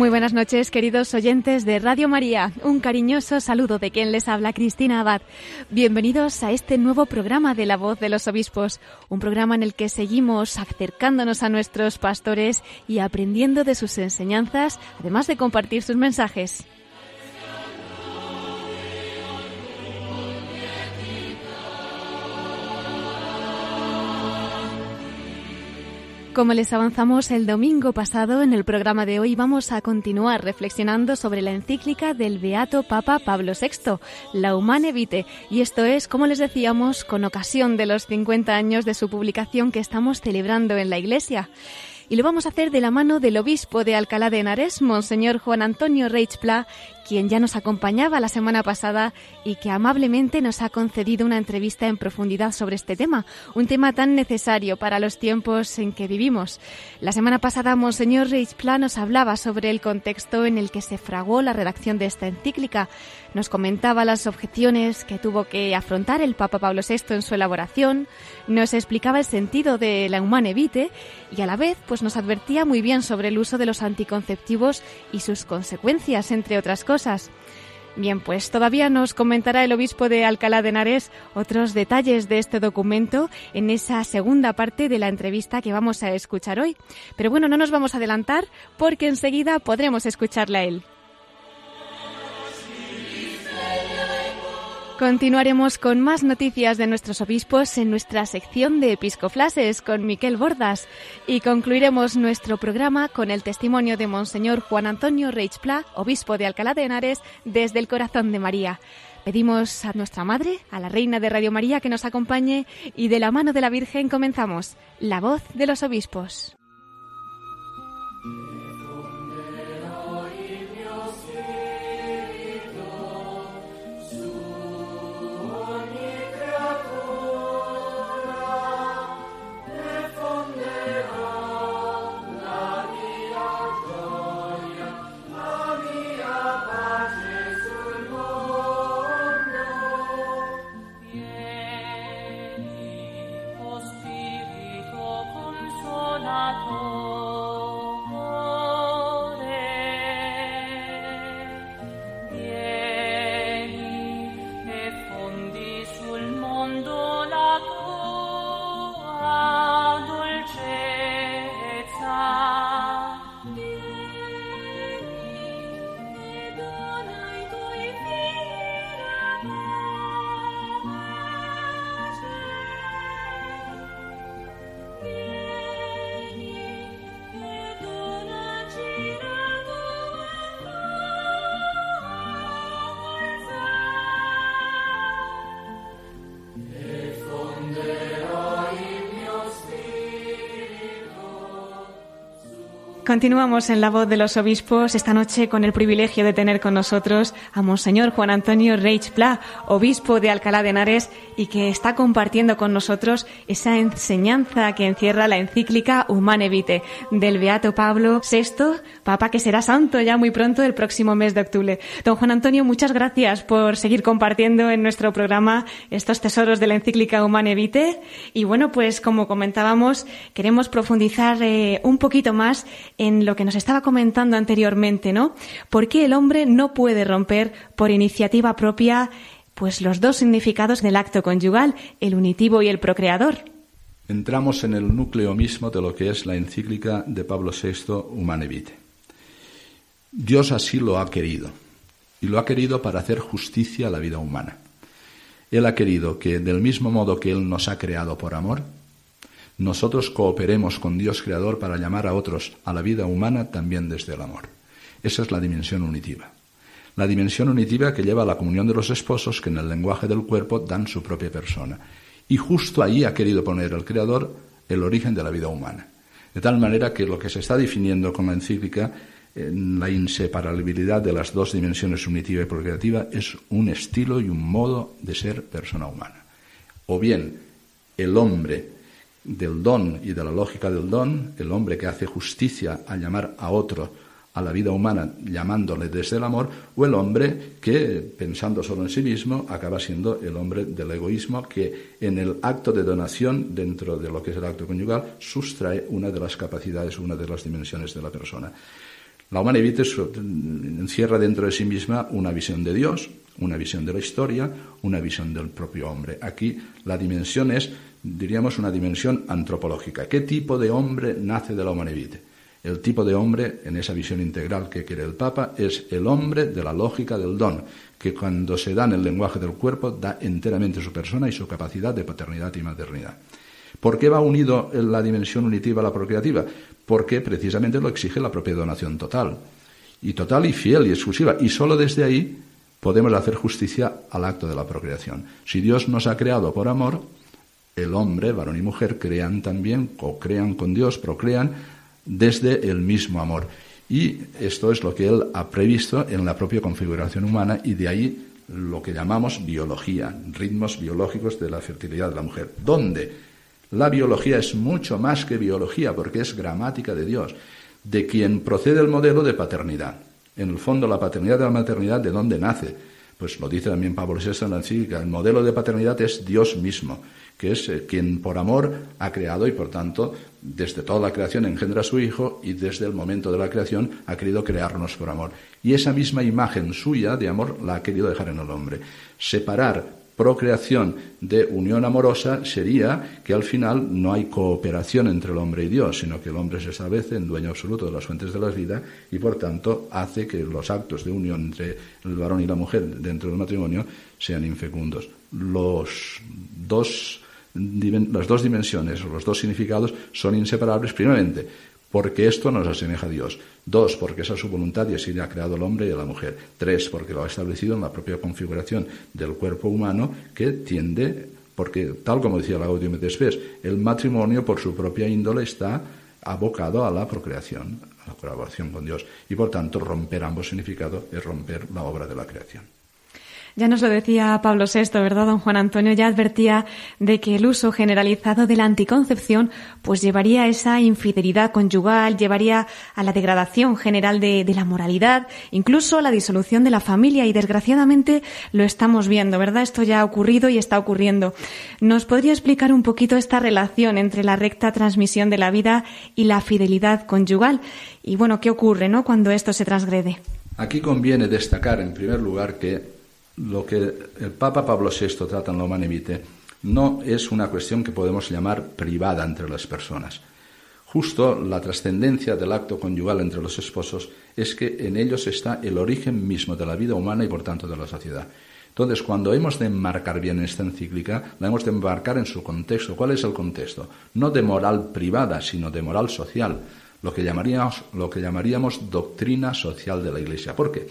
Muy buenas noches, queridos oyentes de Radio María. Un cariñoso saludo de quien les habla, Cristina Abad. Bienvenidos a este nuevo programa de La Voz de los Obispos, un programa en el que seguimos acercándonos a nuestros pastores y aprendiendo de sus enseñanzas, además de compartir sus mensajes. Como les avanzamos el domingo pasado en el programa de hoy, vamos a continuar reflexionando sobre la encíclica del Beato Papa Pablo VI, La Humane Vitae, y esto es, como les decíamos, con ocasión de los 50 años de su publicación que estamos celebrando en la Iglesia. Y lo vamos a hacer de la mano del obispo de Alcalá de Henares, Monseñor Juan Antonio Reich Pla, quien ya nos acompañaba la semana pasada y que amablemente nos ha concedido una entrevista en profundidad sobre este tema, un tema tan necesario para los tiempos en que vivimos. La semana pasada, Monseñor Reich Pla nos hablaba sobre el contexto en el que se fraguó la redacción de esta encíclica, nos comentaba las objeciones que tuvo que afrontar el Papa Pablo VI en su elaboración, nos explicaba el sentido de la humane vitae y a la vez pues nos advertía muy bien sobre el uso de los anticonceptivos y sus consecuencias, entre otras cosas. Bien, pues todavía nos comentará el obispo de Alcalá de Henares otros detalles de este documento en esa segunda parte de la entrevista que vamos a escuchar hoy. Pero bueno, no nos vamos a adelantar porque enseguida podremos escucharla a él. Continuaremos con más noticias de nuestros obispos en nuestra sección de Episcoflases con Miquel Bordas y concluiremos nuestro programa con el testimonio de Monseñor Juan Antonio Reichpla, obispo de Alcalá de Henares, desde el corazón de María. Pedimos a nuestra Madre, a la Reina de Radio María, que nos acompañe y de la mano de la Virgen comenzamos La voz de los obispos. Continuamos en la voz de los obispos esta noche con el privilegio de tener con nosotros a Monseñor Juan Antonio Reich Pla, obispo de Alcalá de Henares, y que está compartiendo con nosotros esa enseñanza que encierra la encíclica Humane Vitae del Beato Pablo VI, Papa que será santo ya muy pronto el próximo mes de octubre. Don Juan Antonio, muchas gracias por seguir compartiendo en nuestro programa estos tesoros de la encíclica Humane Vitae. Y bueno, pues como comentábamos, queremos profundizar eh, un poquito más en lo que nos estaba comentando anteriormente, ¿no? ¿Por qué el hombre no puede romper por iniciativa propia pues los dos significados del acto conyugal, el unitivo y el procreador? Entramos en el núcleo mismo de lo que es la encíclica de Pablo VI Humane Vitae. Dios así lo ha querido, y lo ha querido para hacer justicia a la vida humana. Él ha querido que, del mismo modo que Él nos ha creado por amor, nosotros cooperemos con Dios Creador para llamar a otros a la vida humana también desde el amor. Esa es la dimensión unitiva. La dimensión unitiva que lleva a la comunión de los esposos que en el lenguaje del cuerpo dan su propia persona. Y justo ahí ha querido poner el Creador el origen de la vida humana. De tal manera que lo que se está definiendo con la encíclica la inseparabilidad de las dos dimensiones unitiva y procreativa es un estilo y un modo de ser persona humana. O bien el hombre del don y de la lógica del don, el hombre que hace justicia al llamar a otro a la vida humana llamándole desde el amor, o el hombre que, pensando solo en sí mismo, acaba siendo el hombre del egoísmo que en el acto de donación, dentro de lo que es el acto conyugal, sustrae una de las capacidades, una de las dimensiones de la persona. La humana evite encierra dentro de sí misma una visión de Dios, una visión de la historia, una visión del propio hombre. Aquí la dimensión es, diríamos, una dimensión antropológica. ¿Qué tipo de hombre nace de la evite? El tipo de hombre, en esa visión integral que quiere el Papa, es el hombre de la lógica del don, que cuando se da en el lenguaje del cuerpo da enteramente su persona y su capacidad de paternidad y maternidad. ¿Por qué va unido la dimensión unitiva a la procreativa? Porque precisamente lo exige la propia donación total. Y total y fiel y exclusiva. Y solo desde ahí podemos hacer justicia al acto de la procreación. Si Dios nos ha creado por amor, el hombre, varón y mujer, crean también, co-crean con Dios, procrean desde el mismo amor. Y esto es lo que él ha previsto en la propia configuración humana y de ahí lo que llamamos biología, ritmos biológicos de la fertilidad de la mujer. ¿Dónde? La biología es mucho más que biología porque es gramática de Dios, de quien procede el modelo de paternidad. En el fondo, la paternidad de la maternidad, ¿de dónde nace? Pues lo dice también Pablo VI en la encíclica. El modelo de paternidad es Dios mismo que es eh, quien por amor ha creado y por tanto desde toda la creación engendra a su Hijo y desde el momento de la creación ha querido crearnos por amor. Y esa misma imagen suya de amor la ha querido dejar en el hombre. Separar procreación de unión amorosa sería que al final no hay cooperación entre el hombre y Dios, sino que el hombre se establece en dueño absoluto de las fuentes de la vida y por tanto hace que los actos de unión entre el varón y la mujer dentro del matrimonio sean infecundos. Los las dos dimensiones los dos significados son inseparables, primeramente, porque esto nos asemeja a Dios. Dos, porque esa es su voluntad y así le ha creado el hombre y a la mujer. Tres, porque lo ha establecido en la propia configuración del cuerpo humano que tiende, porque tal como decía la Gaudium et el matrimonio por su propia índole está abocado a la procreación, a la colaboración con Dios. Y por tanto, romper ambos significados es romper la obra de la creación. Ya nos lo decía Pablo VI, ¿verdad, don Juan Antonio? Ya advertía de que el uso generalizado de la anticoncepción pues llevaría a esa infidelidad conyugal, llevaría a la degradación general de, la moralidad, incluso a la disolución de la familia y desgraciadamente lo estamos viendo, ¿verdad? Esto ya ha ocurrido y está ocurriendo. ¿Nos podría explicar un poquito esta relación entre la recta transmisión de la vida y la fidelidad conyugal? Y bueno, ¿qué ocurre, no, cuando esto se transgrede? Aquí conviene destacar, en primer lugar, que lo que el Papa Pablo VI trata en la Humane no es una cuestión que podemos llamar privada entre las personas. Justo la trascendencia del acto conyugal entre los esposos es que en ellos está el origen mismo de la vida humana y por tanto de la sociedad. Entonces, cuando hemos de enmarcar bien esta encíclica, la hemos de enmarcar en su contexto. ¿Cuál es el contexto? No de moral privada, sino de moral social, lo que llamaríamos, lo que llamaríamos doctrina social de la Iglesia. ¿Por qué?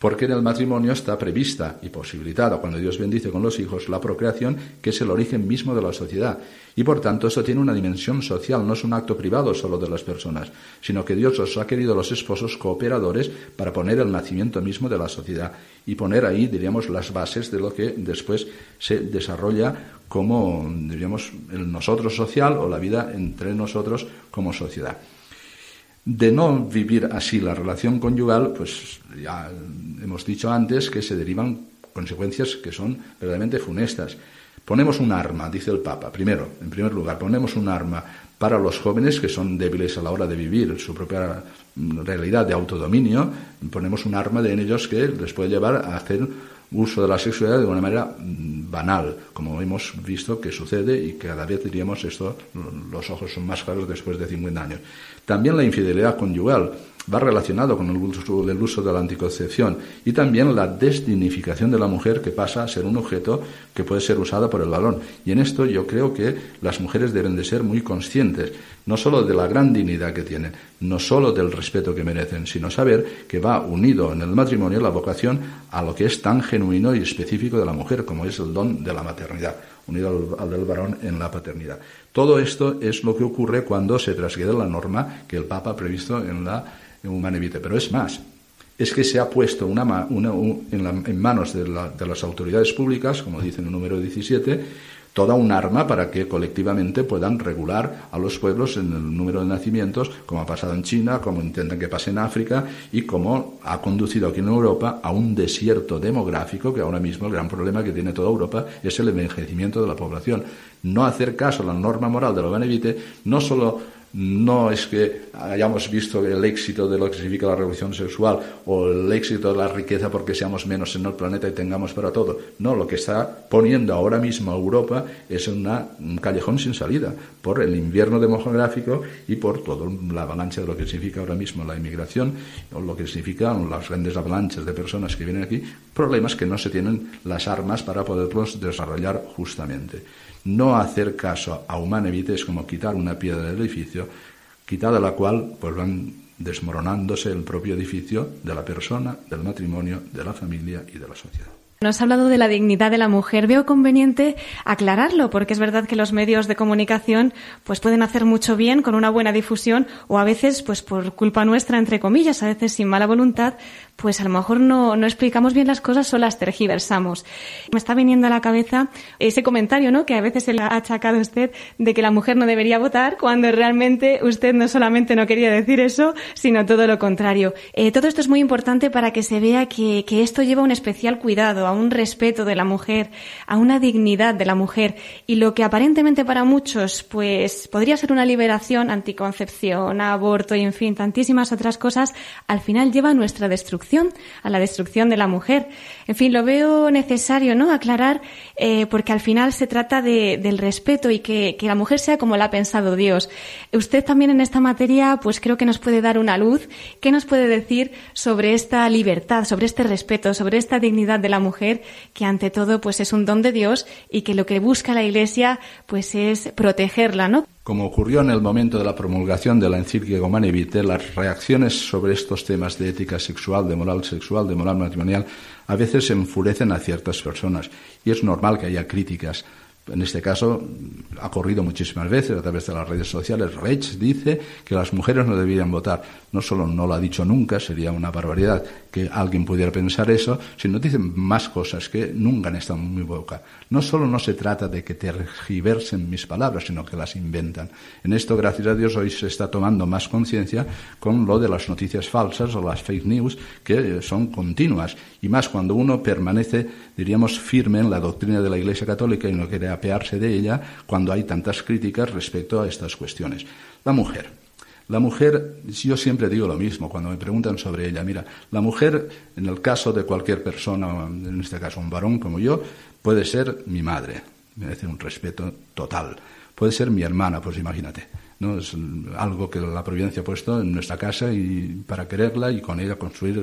Porque en el matrimonio está prevista y posibilitada, cuando Dios bendice con los hijos, la procreación, que es el origen mismo de la sociedad. Y por tanto, eso tiene una dimensión social, no es un acto privado solo de las personas, sino que Dios os ha querido los esposos cooperadores para poner el nacimiento mismo de la sociedad y poner ahí, diríamos, las bases de lo que después se desarrolla como, diríamos, el nosotros social o la vida entre nosotros como sociedad. De no vivir así la relación conyugal, pues ya hemos dicho antes que se derivan consecuencias que son verdaderamente funestas. Ponemos un arma, dice el Papa, primero, en primer lugar, ponemos un arma para los jóvenes que son débiles a la hora de vivir su propia realidad de autodominio, ponemos un arma de en ellos que les puede llevar a hacer uso de la sexualidad de una manera mm, banal, como hemos visto que sucede y cada vez diríamos esto, los ojos son más claros después de 50 años. También la infidelidad conyugal va relacionado con el uso, del uso de la anticoncepción y también la desdignificación de la mujer que pasa a ser un objeto que puede ser usada por el varón. Y en esto yo creo que las mujeres deben de ser muy conscientes, no solo de la gran dignidad que tienen, no solo del respeto que merecen, sino saber que va unido en el matrimonio la vocación a lo que es tan genuino y específico de la mujer como es el don de la maternidad unido al, del varón en la paternidad. Todo esto es lo que ocurre cuando se transgrede la norma que el Papa ha previsto en la Humane Vitae. Pero es más, es que se ha puesto una, en, manos de, de, las autoridades públicas, como dice en el número 17, toda un arma para que colectivamente puedan regular a los pueblos en el número de nacimientos, como ha pasado en China, como intentan que pase en África y como ha conducido aquí en Europa a un desierto demográfico que ahora mismo el gran problema que tiene toda Europa es el envejecimiento de la población. No hacer caso a la norma moral de lo Benevite no solo no es que hayamos visto el éxito de lo que significa la revolución sexual o el éxito de la riqueza porque seamos menos en el planeta y tengamos para todo. No, lo que está poniendo ahora mismo Europa es una, un callejón sin salida por el invierno demográfico y por toda la avalancha de lo que significa ahora mismo la inmigración o lo que significan las grandes avalanchas de personas que vienen aquí, problemas que no se tienen las armas para poderlos desarrollar justamente. No hacer caso a Humane Vitae es como quitar una piedra del edificio, quitada la cual pues van desmoronándose el propio edificio de la persona, del matrimonio, de la familia y de la sociedad. Nos ha hablado de la dignidad de la mujer. Veo conveniente aclararlo, porque es verdad que los medios de comunicación pues pueden hacer mucho bien con una buena difusión o a veces, pues por culpa nuestra, entre comillas, a veces sin mala voluntad, pues a lo mejor no, no explicamos bien las cosas o las tergiversamos. Me está viniendo a la cabeza ese comentario, ¿no? Que a veces se le ha achacado a usted de que la mujer no debería votar, cuando realmente usted no solamente no quería decir eso, sino todo lo contrario. Eh, todo esto es muy importante para que se vea que, que esto lleva un especial cuidado a un respeto de la mujer, a una dignidad de la mujer y lo que aparentemente para muchos pues podría ser una liberación, anticoncepción, aborto y en fin, tantísimas otras cosas, al final lleva a nuestra destrucción, a la destrucción de la mujer. En fin, lo veo necesario, ¿no? Aclarar eh, porque al final se trata de, del respeto y que, que la mujer sea como la ha pensado Dios. Usted también en esta materia pues creo que nos puede dar una luz. ¿Qué nos puede decir sobre esta libertad, sobre este respeto, sobre esta dignidad de la mujer? que ante todo pues es un don de Dios y que lo que busca la Iglesia pues es protegerla, ¿no? Como ocurrió en el momento de la promulgación de la encíclica Humane Vitae, las reacciones sobre estos temas de ética sexual, de moral sexual, de moral matrimonial, a veces enfurecen a ciertas personas y es normal que haya críticas en este caso ha corrido muchísimas veces a través de las redes sociales. Reich dice que las mujeres no deberían votar. No solo no lo ha dicho nunca, sería una barbaridad que alguien pudiera pensar eso, sino dicen más cosas que nunca han estado en mi boca. No solo no se trata de que tergiversen mis palabras, sino que las inventan. En esto, gracias a Dios, hoy se está tomando más conciencia con lo de las noticias falsas o las fake news, que son continuas. Y más cuando uno permanece, diríamos, firme en la doctrina de la Iglesia Católica y no quiere apearse de ella cuando hay tantas críticas respecto a estas cuestiones. La mujer. La mujer, yo siempre digo lo mismo cuando me preguntan sobre ella. Mira, la mujer, en el caso de cualquier persona, en este caso un varón como yo, puede ser mi madre, merece un respeto total. Puede ser mi hermana, pues imagínate. ¿No? Es algo que la providencia ha puesto en nuestra casa y para quererla y con ella construir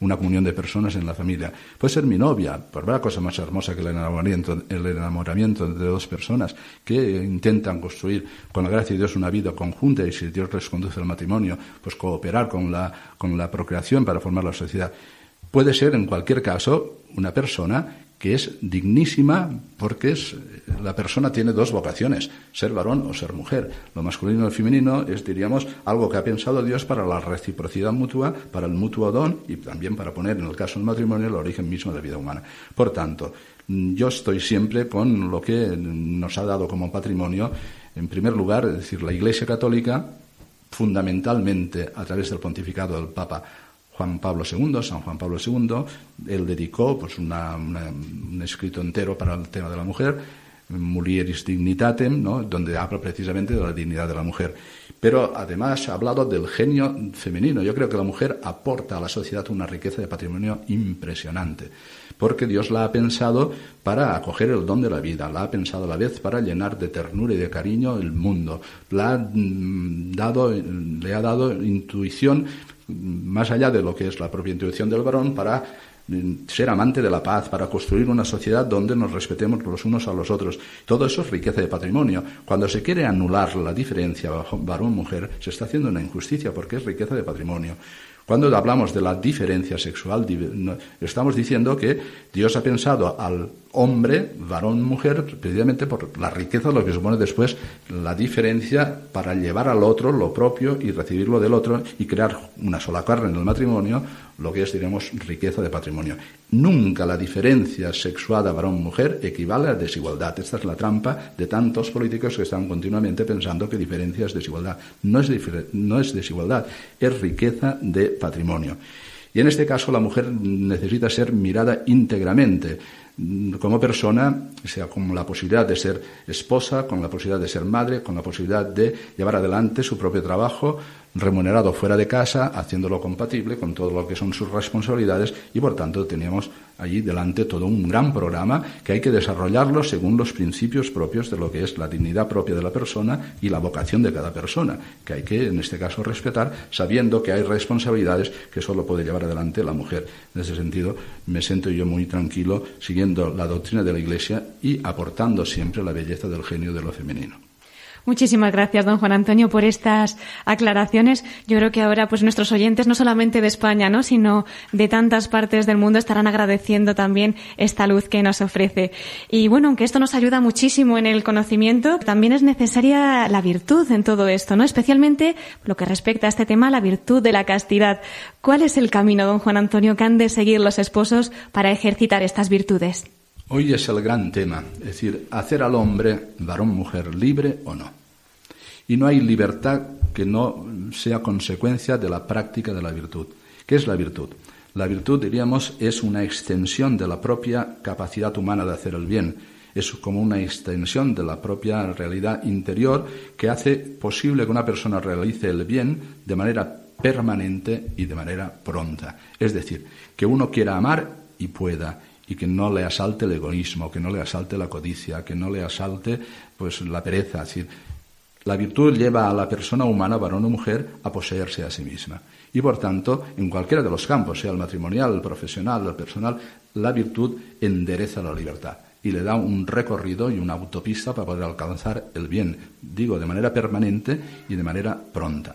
una comunión de personas en la familia. Puede ser mi novia, por ver la cosa más hermosa que el enamoramiento, el enamoramiento de dos personas que intentan construir con la gracia de Dios una vida conjunta y si Dios les conduce al matrimonio, pues cooperar con la, con la procreación para formar la sociedad. Puede ser, en cualquier caso, una persona que es dignísima porque es, la persona tiene dos vocaciones, ser varón o ser mujer. Lo masculino y lo femenino es, diríamos, algo que ha pensado Dios para la reciprocidad mutua, para el mutuo don y también para poner, en el caso del matrimonio, el origen mismo de la vida humana. Por tanto, yo estoy siempre con lo que nos ha dado como patrimonio, en primer lugar, es decir, la Iglesia Católica, fundamentalmente a través del pontificado del Papa Juan Pablo II, San Juan Pablo II, él dedicó pues, un escrito entero para el tema de la mujer, Mulieris Dignitatem, ¿no? donde habla precisamente de la dignidad de la mujer. Pero además ha hablado del genio femenino. Yo creo que la mujer aporta a la sociedad una riqueza de patrimonio impresionante, porque Dios la ha pensado para acoger el don de la vida, la ha pensado a la vez para llenar de ternura y de cariño el mundo, la mm, dado, le ha dado intuición más allá de lo que es la propia intuición del varón, para mm, ser amante de la paz, para construir una sociedad donde nos respetemos los unos a los otros. Todo eso es riqueza de patrimonio. Cuando se quiere anular la diferencia varón-mujer, se está haciendo una injusticia porque es riqueza de patrimonio. Cuando hablamos de la diferencia sexual, estamos diciendo que Dios ha pensado al hombre, varón, mujer, precisamente por la riqueza, lo que supone después la diferencia para llevar al otro lo propio y recibirlo del otro y crear una sola carne en el matrimonio, lo que es, diremos, riqueza de patrimonio. Nunca la diferencia sexuada varón-mujer equivale a desigualdad. Esta es la trampa de tantos políticos que están continuamente pensando que diferencia es desigualdad. No es, no es desigualdad, es riqueza de patrimonio. Y en este caso la mujer necesita ser mirada íntegramente como persona, sea con la posibilidad de ser esposa, con la posibilidad de ser madre, con la posibilidad de llevar adelante su propio trabajo, remunerado fuera de casa, haciéndolo compatible con todo lo que son sus responsabilidades y por tanto teníamos allí delante todo un gran programa que hay que desarrollarlo según los principios propios de lo que es la dignidad propia de la persona y la vocación de cada persona, que hay que en este caso respetar sabiendo que hay responsabilidades que solo puede llevar adelante la mujer. En ese sentido me siento yo muy tranquilo siguiendo la doctrina de la Iglesia y aportando siempre la belleza del genio de lo femenino. Muchísimas gracias, don Juan Antonio, por estas aclaraciones. Yo creo que ahora, pues nuestros oyentes, no solamente de España, ¿no? sino de tantas partes del mundo, estarán agradeciendo también esta luz que nos ofrece. Y bueno, aunque esto nos ayuda muchísimo en el conocimiento, también es necesaria la virtud en todo esto, ¿no? Especialmente lo que respecta a este tema, la virtud de la castidad. ¿Cuál es el camino, don Juan Antonio, que han de seguir los esposos para ejercitar estas virtudes? Hoy es el gran tema, es decir, hacer al hombre, varón, mujer, libre o no. Y no hay libertad que no sea consecuencia de la práctica de la virtud. ¿Qué es la virtud? La virtud, diríamos, es una extensión de la propia capacidad humana de hacer el bien. Es como una extensión de la propia realidad interior que hace posible que una persona realice el bien de manera permanente y de manera pronta. Es decir, que uno quiera amar y pueda, y que no le asalte el egoísmo, que no le asalte la codicia, que no le asalte pues la pereza, es decir, la virtud lleva a la persona humana, varón o mujer, a poseerse a sí misma. Y por tanto, en cualquiera de los campos, sea el matrimonial, el profesional, el personal, la virtud endereza la libertad y le da un recorrido y una autopista para poder alcanzar el bien, digo, de manera permanente y de manera pronta.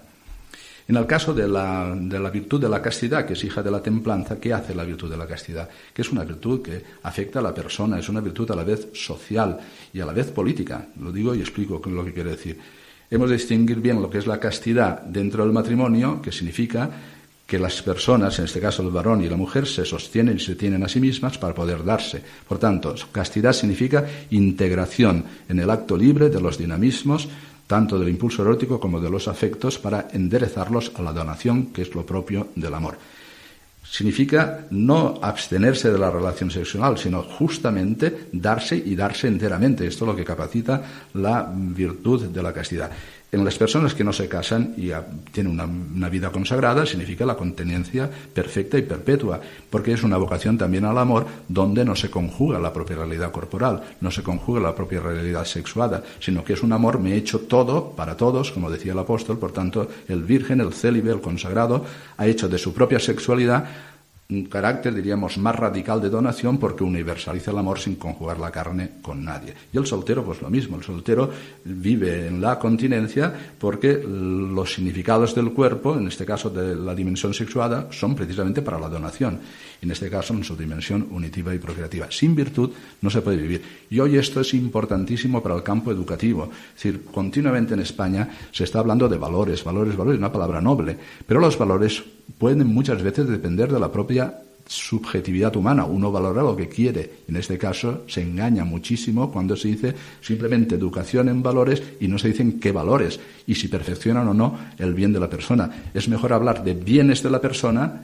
En el caso de la, de la, virtud de la castidad, que es hija de la templanza, ¿qué hace la virtud de la castidad? Que es una virtud que afecta a la persona, es una virtud a la vez social y a la vez política. Lo digo y explico lo que quiere decir. Hemos de distinguir bien lo que es la castidad dentro del matrimonio, que significa que las personas, en este caso el varón y la mujer, se sostienen y se tienen a sí mismas para poder darse. Por tanto, castidad significa integración en el acto libre de los dinamismos, tanto del impulso erótico como de los afectos, para enderezarlos a la donación, que es lo propio del amor significa no abstenerse de la relación sexual, sino justamente darse y darse enteramente. Esto es lo que capacita la virtud de la castidad. En las personas que no se casan y tienen una, vida consagrada, significa la contenencia perfecta y perpetua, porque es una vocación también al amor donde no se conjuga la propia realidad corporal, no se conjuga la propia realidad sexuada, sino que es un amor me he hecho todo para todos, como decía el apóstol, por tanto, el virgen, el célibe, el consagrado, ha hecho de su propia sexualidad un carácter, diríamos, más radical de donación porque universaliza el amor sin conjugar la carne con nadie. Y el soltero, pues lo mismo, el soltero vive en la continencia porque los significados del cuerpo, en este caso de la dimensión sexuada, son precisamente para la donación, en este caso en su dimensión unitiva y procreativa. Sin virtud no se puede vivir. Y hoy esto es importantísimo para el campo educativo. Es decir, continuamente en España se está hablando de valores, valores, valores, una palabra noble, pero los valores pueden muchas veces depender de la propia subjetividad humana. Uno valora lo que quiere. En este caso se engaña muchísimo cuando se dice simplemente educación en valores y no se dicen qué valores y si perfeccionan o no el bien de la persona. Es mejor hablar de bienes de la persona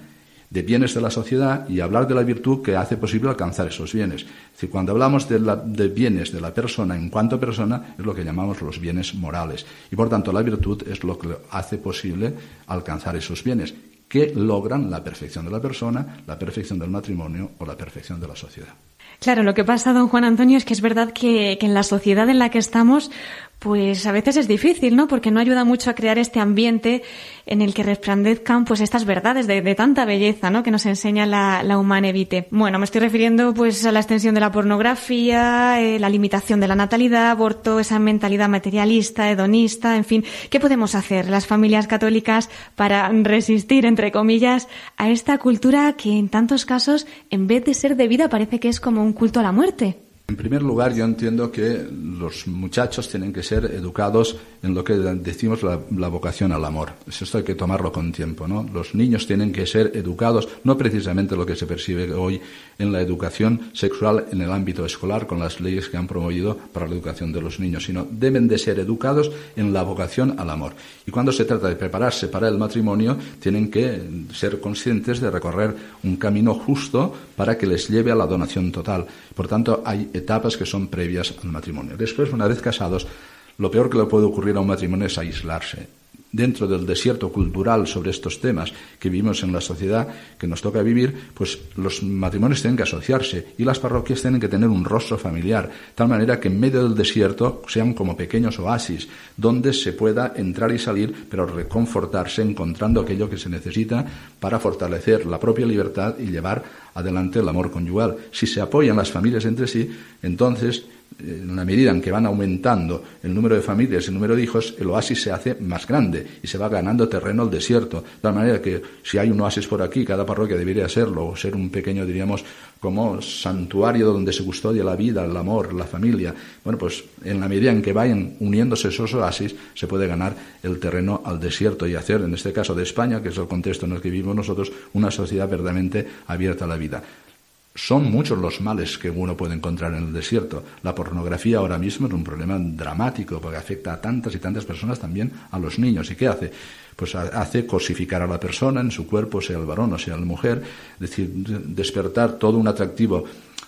de bienes de la sociedad y hablar de la virtud que hace posible alcanzar esos bienes. Es cuando hablamos de, de, bienes de la persona en cuanto persona, es lo que llamamos los bienes morales. Y por tanto, la virtud es lo que hace posible alcanzar esos bienes que logran la perfección de la persona, la perfección del matrimonio o la perfección de la sociedad. Claro, lo que pasa, don Juan Antonio, es que es verdad que, que en la sociedad en la que estamos, pues a veces es difícil, ¿no? Porque no ayuda mucho a crear este ambiente en el que resplandezcan pues estas verdades de, tanta belleza, ¿no? Que nos enseña la, la Humane Vitae. Bueno, me estoy refiriendo pues a la extensión de la pornografía, eh, la limitación de la natalidad, aborto, esa mentalidad materialista, hedonista, en fin. ¿Qué podemos hacer las familias católicas para resistir, entre comillas, a esta cultura que en tantos casos, en vez de ser debida, parece que es como un culto a la muerte? En primer lugar, yo entiendo que los muchachos tienen que ser educados en lo que decimos la, vocación al amor. Esto hay que tomarlo con tiempo, ¿no? Los niños tienen que ser educados, no precisamente lo que se percibe hoy en la educación sexual en el ámbito escolar con las leyes que han promovido para la educación de los niños, sino deben de ser educados en la vocación al amor. Y cuando se trata de prepararse para el matrimonio, tienen que ser conscientes de recorrer un camino justo para que les lleve a la donación total. Por tanto, hay etapas que son previas al matrimonio. Después, una vez casados, lo peor que le puede ocurrir a un matrimonio es aislarse dentro del desierto cultural sobre estos temas que vivimos en la sociedad que nos toca vivir, pues los matrimonios tienen que asociarse y las parroquias tienen que tener un rostro familiar, tal manera que en medio del desierto sean como pequeños oasis, donde se pueda entrar y salir, pero reconfortarse encontrando aquello que se necesita para fortalecer la propia libertad y llevar adelante el amor conyugal. Si se apoyan las familias entre sí, entonces en la medida en que van aumentando el número de familias, el número de hijos, el oasis se hace más grande y se va ganando terreno al desierto. De tal manera que si hay un oasis por aquí, cada parroquia debería serlo, o ser un pequeño, diríamos, como santuario donde se custodia la vida, el amor, la familia. Bueno, pues en la medida en que vayan uniéndose esos oasis, se puede ganar el terreno al desierto y hacer, en este caso de España, que es el contexto en el que vivimos nosotros, una sociedad verdaderamente abierta a la vida. Son muchos los males que uno puede encontrar en el desierto. La pornografía ahora mismo es un problema dramático porque afecta a tantas y tantas personas, también a los niños. ¿Y qué hace? Pues hace cosificar a la persona en su cuerpo, sea el varón o sea la mujer, es decir, despertar todo un atractivo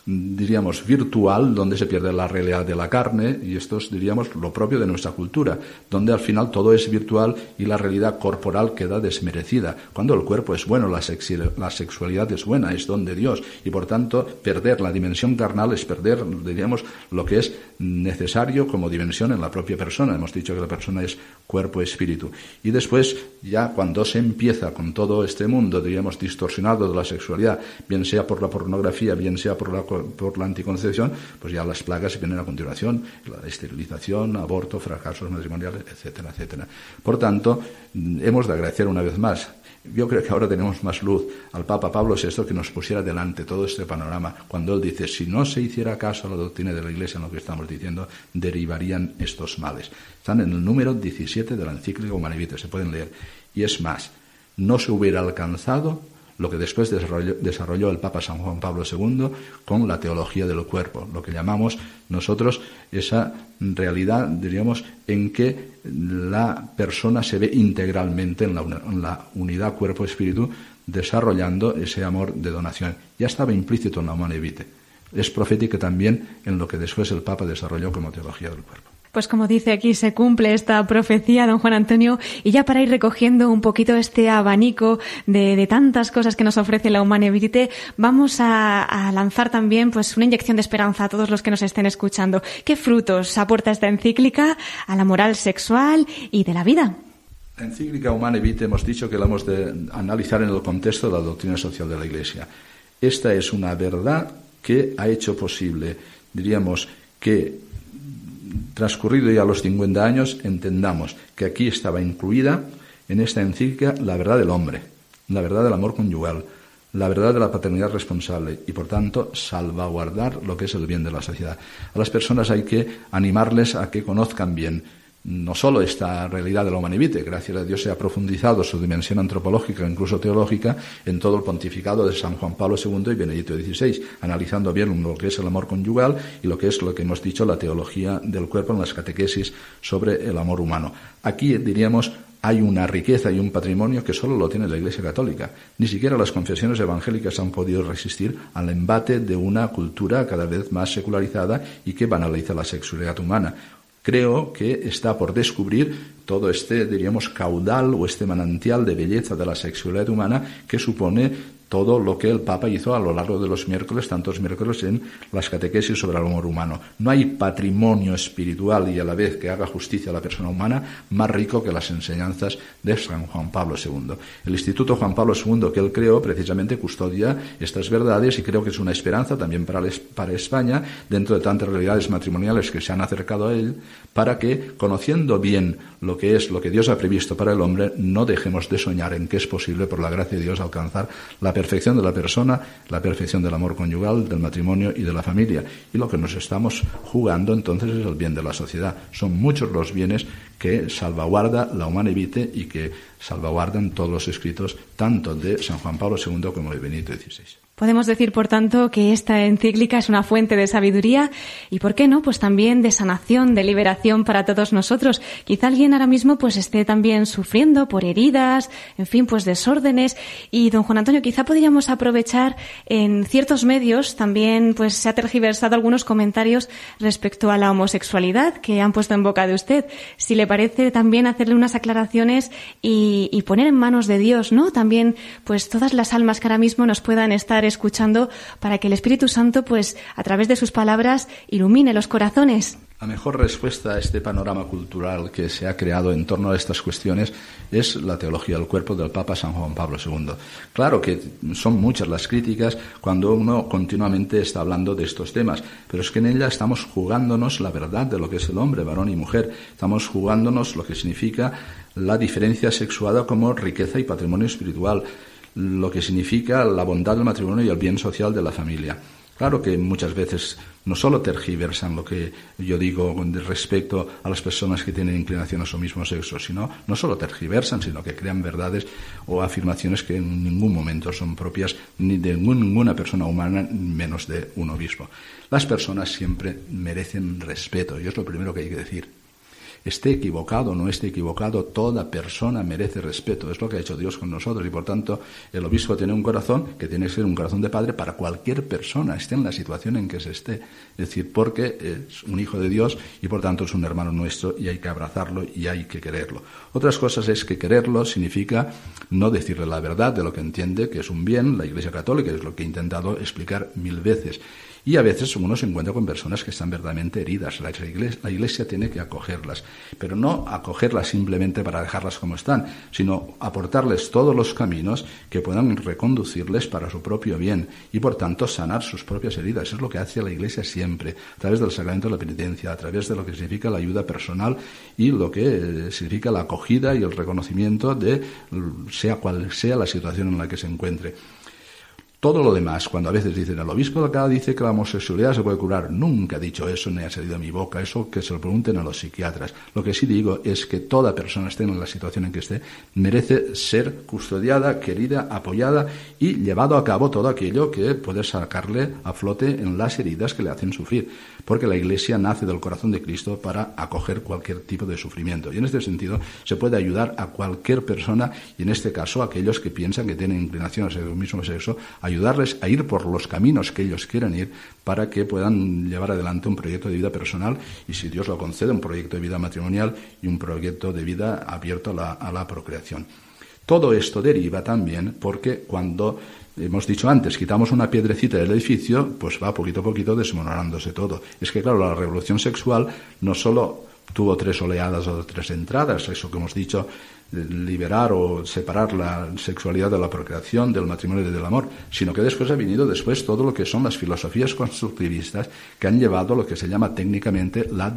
diríamos, virtual, donde se pierde la realidad de la carne, y esto es, diríamos, lo propio de nuestra cultura, donde al final todo es virtual y la realidad corporal queda desmerecida. Cuando el cuerpo es bueno, la, sexualidad es buena, es don de Dios, y por tanto, perder la dimensión carnal es perder, diríamos, lo que es necesario como dimensión en la propia persona. Hemos dicho que la persona es cuerpo-espíritu. Y después, ya cuando se empieza con todo este mundo, diríamos, distorsionado de la sexualidad, bien sea por la pornografía, bien sea por la por la anticoncepción, pues ya las plagas vienen a continuación, la esterilización, aborto, fracasos matrimoniales, etcétera, etcétera. Por tanto, hemos de agradecer una vez más yo creo que ahora tenemos más luz al Papa Pablo VI que nos pusiera delante todo este panorama cuando él dice, si no se hiciera caso a la doctrina de la Iglesia en lo que estamos diciendo, derivarían estos males. Están en el número 17 de la encíclica Humanevite, se pueden leer. Y es más, no se hubiera alcanzado lo que después desarrolló, el Papa San Juan Pablo II con la teología del cuerpo, lo que llamamos nosotros esa realidad, diríamos, en que la persona se ve integralmente en la, unidad cuerpo-espíritu, desarrollando ese amor de donación. Ya estaba implícito en la humana evite. Es profética también en lo que después el Papa desarrolló como teología del cuerpo. Pues como dice aquí, se cumple esta profecía, don Juan Antonio, y ya para ir recogiendo un poquito este abanico de, tantas cosas que nos ofrece la Humane vamos a, lanzar también pues una inyección de esperanza a todos los que nos estén escuchando. ¿Qué frutos aporta esta encíclica a la moral sexual y de la vida? La encíclica Humane Vitae hemos dicho que la hemos de analizar en el contexto de la doctrina social de la Iglesia. Esta es una verdad que ha hecho posible, diríamos, que transcurrido ya los 50 años, entendamos que aquí estaba incluida en esta encíclica la verdad del hombre, la verdad del amor conyugal, la verdad de la paternidad responsable y, por tanto, salvaguardar lo que es el bien de la sociedad. A las personas hay que animarles a que conozcan bien no solo esta realidad de la humanivite, gracias a Dios se ha profundizado su dimensión antropológica, incluso teológica, en todo el pontificado de San Juan Pablo II y Benedicto XVI, analizando bien lo que es el amor conyugal y lo que es lo que hemos dicho, la teología del cuerpo en las catequesis sobre el amor humano. Aquí diríamos hay una riqueza y un patrimonio que solo lo tiene la Iglesia Católica. Ni siquiera las confesiones evangélicas han podido resistir al embate de una cultura cada vez más secularizada y que banaliza la sexualidad humana creo que está por descubrir todo este, diríamos, caudal o este manantial de belleza de la sexualidad humana que supone todo lo que el Papa hizo a lo largo de los miércoles, tantos miércoles en las catequesis sobre el amor humano. No hay patrimonio espiritual y a la vez que haga justicia a la persona humana más rico que las enseñanzas de San Juan Pablo II. El Instituto Juan Pablo II que él creó precisamente custodia estas verdades y creo que es una esperanza también para, España, dentro de tantas realidades matrimoniales que se han acercado a él, para que, conociendo bien lo que es lo que Dios ha previsto para el hombre, no dejemos de soñar en que es posible, por la gracia de Dios, alcanzar la perfección de la persona, la perfección del amor conyugal, del matrimonio y de la familia. Y lo que nos estamos jugando entonces es el bien de la sociedad. Son muchos los bienes que salvaguarda la humana evite y que salvaguardan todos los escritos, tanto de San Juan Pablo II como de Benito XVI. Podemos decir, por tanto, que esta encíclica es una fuente de sabiduría y, ¿por qué no? Pues también de sanación, de liberación para todos nosotros. Quizá alguien ahora mismo pues esté también sufriendo por heridas, en fin, pues desórdenes. Y, don Juan Antonio, quizá podríamos aprovechar en ciertos medios también, pues se ha tergiversado algunos comentarios respecto a la homosexualidad que han puesto en boca de usted. Si le parece también hacerle unas aclaraciones y, y poner en manos de Dios, ¿no? También, pues todas las almas que ahora mismo nos puedan estar escuchando para que el Espíritu Santo, pues, a través de sus palabras, ilumine los corazones. La mejor respuesta a este panorama cultural que se ha creado en torno a estas cuestiones es la teología del cuerpo del Papa San Juan Pablo II. Claro que son muchas las críticas cuando uno continuamente está hablando de estos temas, pero es que en ella estamos jugándonos la verdad de lo que es el hombre, varón y mujer. Estamos jugándonos lo que significa la diferencia sexuada como riqueza y patrimonio espiritual lo que significa la bondad del matrimonio y el bien social de la familia. Claro que muchas veces no solo tergiversan lo que yo digo respecto a las personas que tienen inclinación a su mismo sexo, sino no solo tergiversan, sino que crean verdades o afirmaciones que en ningún momento son propias ni de ninguna persona humana, menos de un obispo. Las personas siempre merecen respeto y es lo primero que hay que decir esté equivocado o no esté equivocado, toda persona merece respeto. Es lo que ha hecho Dios con nosotros y por tanto el obispo tiene un corazón que tiene que ser un corazón de padre para cualquier persona, esté en la situación en que se esté. Es decir, porque es un hijo de Dios y por tanto es un hermano nuestro y hay que abrazarlo y hay que quererlo. Otras cosas es que quererlo significa no decirle la verdad de lo que entiende que es un bien, la Iglesia Católica es lo que he intentado explicar mil veces. Y a veces uno se encuentra con personas que están verdaderamente heridas. La iglesia, tiene que acogerlas, pero no acogerlas simplemente para dejarlas como están, sino aportarles todos los caminos que puedan reconducirles para su propio bien y por tanto sanar sus propias heridas. Es lo que hace la iglesia siempre, a través del sacramento de la penitencia, a través de lo que significa la ayuda personal y lo que significa la acogida y el reconocimiento de sea cual sea la situación en la que se encuentre. Todo lo demás, cuando a veces dicen, el obispo de acá dice que la homosexualidad se puede curar, nunca he dicho eso, ni ha salido de mi boca, eso que se lo pregunten a los psiquiatras. Lo que sí digo es que toda persona, esté en la situación en que esté, merece ser custodiada, querida, apoyada y llevado a cabo todo aquello que puede sacarle a flote en las heridas que le hacen sufrir. Porque la Iglesia nace del corazón de Cristo para acoger cualquier tipo de sufrimiento. Y en este sentido se puede ayudar a cualquier persona, y en este caso a aquellos que piensan que tienen inclinaciones del mismo sexo, ayudarles a ir por los caminos que ellos quieran ir para que puedan llevar adelante un proyecto de vida personal y, si Dios lo concede, un proyecto de vida matrimonial y un proyecto de vida abierto a la, procreación. Todo esto deriva también porque cuando hemos dicho antes, quitamos una piedrecita del edificio, pues va poquito a poquito desmoronándose todo. Es que, claro, la revolución sexual no solo tuvo tres oleadas o tres entradas, eso que hemos dicho, liberar o separar la sexualidad de la procreación, del matrimonio y del amor, sino que después ha venido después todo lo que son las filosofías constructivistas que han llevado lo que se llama técnicamente la,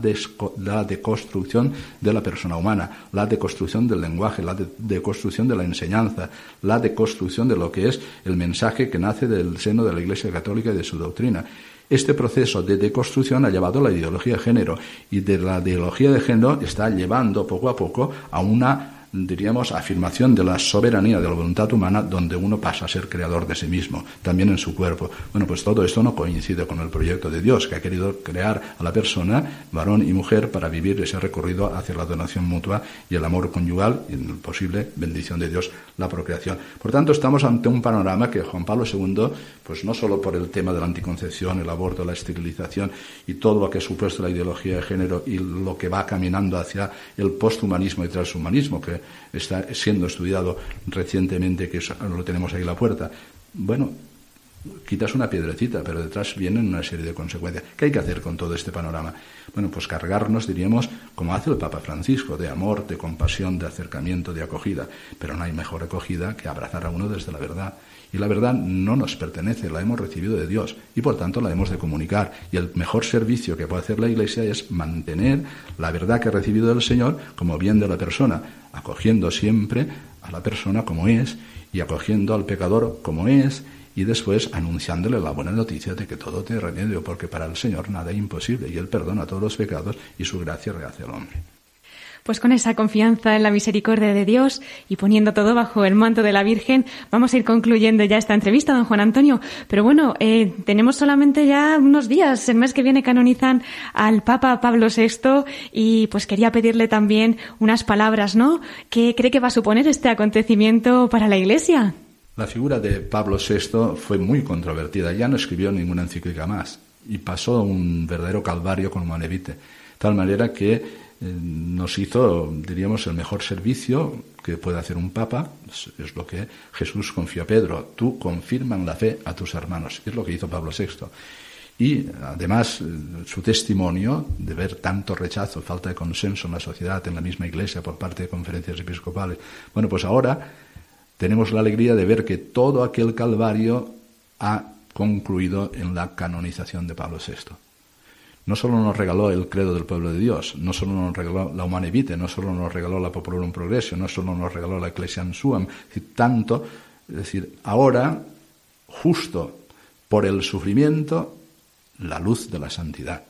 la deconstrucción de la persona humana, la deconstrucción del lenguaje, la deconstrucción de la enseñanza, la deconstrucción de lo que es el mensaje que nace del seno de la Iglesia Católica y de su doctrina. Este proceso de deconstrucción ha llevado a la ideología de género y de la ideología de género está llevando poco a poco a una diríamos, afirmación de la soberanía de la voluntad humana donde uno pasa a ser creador de sí mismo, también en su cuerpo. Bueno, pues todo esto no coincide con el proyecto de Dios, que ha querido crear a la persona, varón y mujer, para vivir ese recorrido hacia la donación mutua y el amor conyugal y, en posible bendición de Dios, la procreación. Por tanto, estamos ante un panorama que Juan Pablo II, pues no solo por el tema de la anticoncepción, el aborto, la esterilización y todo lo que ha supuesto la ideología de género y lo que va caminando hacia el posthumanismo y transhumanismo, que está siendo estudiado recientemente, que lo tenemos ahí la puerta. Bueno, quitas una piedrecita, pero detrás vienen una serie de consecuencias. ¿Qué hay que hacer con todo este panorama? Bueno, pues cargarnos, diríamos, como hace el Papa Francisco, de amor, de compasión, de acercamiento, de acogida. Pero no hay mejor acogida que abrazar a uno desde la verdad. Y la verdad no nos pertenece, la hemos recibido de Dios y por tanto la hemos de comunicar. Y el mejor servicio que puede hacer la Iglesia es mantener la verdad que ha recibido del Señor como bien de la persona, acogiendo siempre a la persona como es y acogiendo al pecador como es y después anunciándole la buena noticia de que todo tiene remedio, porque para el Señor nada es imposible y Él perdona todos los pecados y su gracia rehace al hombre. Pues con esa confianza en la misericordia de Dios y poniendo todo bajo el manto de la Virgen, vamos a ir concluyendo ya esta entrevista, don Juan Antonio. Pero bueno, eh, tenemos solamente ya unos días. El mes que viene canonizan al Papa Pablo VI y pues quería pedirle también unas palabras, ¿no? ¿Qué cree que va a suponer este acontecimiento para la Iglesia? La figura de Pablo VI fue muy controvertida. Ya no escribió ninguna encíclica más y pasó un verdadero calvario con Manevite. Tal manera que nos hizo, diríamos, el mejor servicio que puede hacer un papa, es, lo que Jesús confió a Pedro, tú confirman la fe a tus hermanos, es lo que hizo Pablo VI. Y además eh, su testimonio de ver tanto rechazo, falta de consenso en la sociedad, en la misma iglesia por parte de conferencias episcopales. Bueno, pues ahora tenemos la alegría de ver que todo aquel calvario ha concluido en la canonización de Pablo VI no solo nos regaló el credo del pueblo de Dios, no solo nos regaló la Humane Vitae, no solo nos regaló la Popularum Progressio, no solo nos regaló la Ecclesiam Suam, tanto, es decir, ahora, justo por el sufrimiento, la luz de la santidad,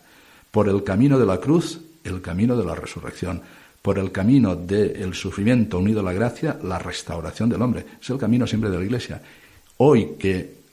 por el camino de la cruz, el camino de la resurrección, por el camino del sufrimiento unido a la gracia, la restauración del hombre. Es el camino siempre de la Iglesia. Hoy que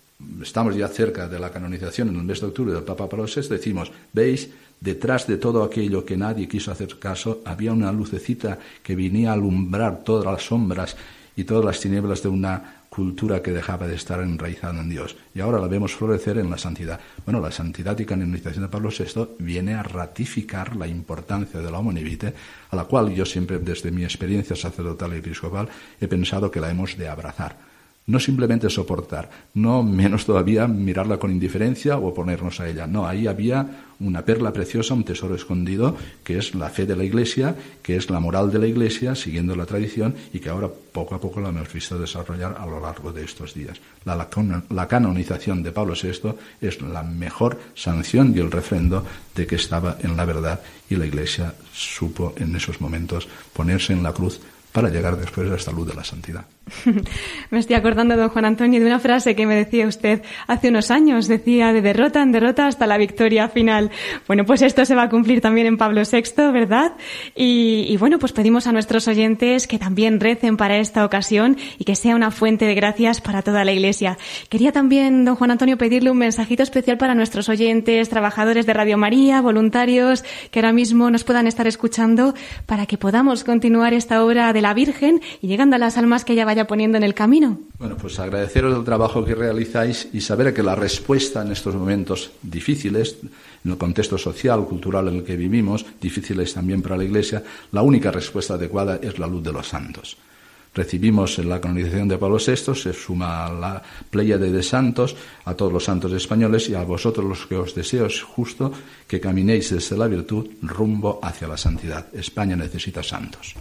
estamos ya cerca de la canonización en el mes de octubre del Papa Pablo VI, decimos, veis, detrás de todo aquello que nadie quiso hacer caso, había una lucecita que venía a alumbrar todas las sombras y todas las tinieblas de una cultura que dejaba de estar enraizada en Dios. Y ahora la vemos florecer en la santidad. Bueno, la santidad y canonización de Pablo VI viene a ratificar la importancia de la humanidad, a la cual yo siempre, desde mi experiencia sacerdotal y episcopal, he pensado que la hemos de abrazar no simplemente soportar, no menos todavía mirarla con indiferencia o oponernos a ella. No, ahí había una perla preciosa, un tesoro escondido, que es la fe de la Iglesia, que es la moral de la Iglesia, siguiendo la tradición, y que ahora poco a poco la hemos visto desarrollar a lo largo de estos días. La, canonización de Pablo VI es la mejor sanción y el refrendo de que estaba en la verdad y la Iglesia supo en esos momentos ponerse en la cruz para llegar después a esta luz de la santidad. me estoy acordando, don Juan Antonio, de una frase que me decía usted hace unos años. Decía, de derrota en derrota hasta la victoria final. Bueno, pues esto se va a cumplir también en Pablo VI, ¿verdad? Y, bueno, pues pedimos a nuestros oyentes que también recen para esta ocasión y que sea una fuente de gracias para toda la Iglesia. Quería también, don Juan Antonio, pedirle un mensajito especial para nuestros oyentes, trabajadores de Radio María, voluntarios que ahora mismo nos puedan estar escuchando para que podamos continuar esta obra de la Virgen y llegando a las almas que ella vaya poniendo en el camino. Bueno, pues agradeceros el trabajo que realizáis y saber que la respuesta en estos momentos difíciles, en el contexto social, cultural en el que vivimos, difíciles también para la Iglesia, la única respuesta adecuada es la luz de los santos. Recibimos en la canonización de Pablo VI, se suma la pléyade de santos, a todos los santos españoles y a vosotros los que os deseo es justo que caminéis desde la virtud rumbo hacia la santidad. España necesita santos.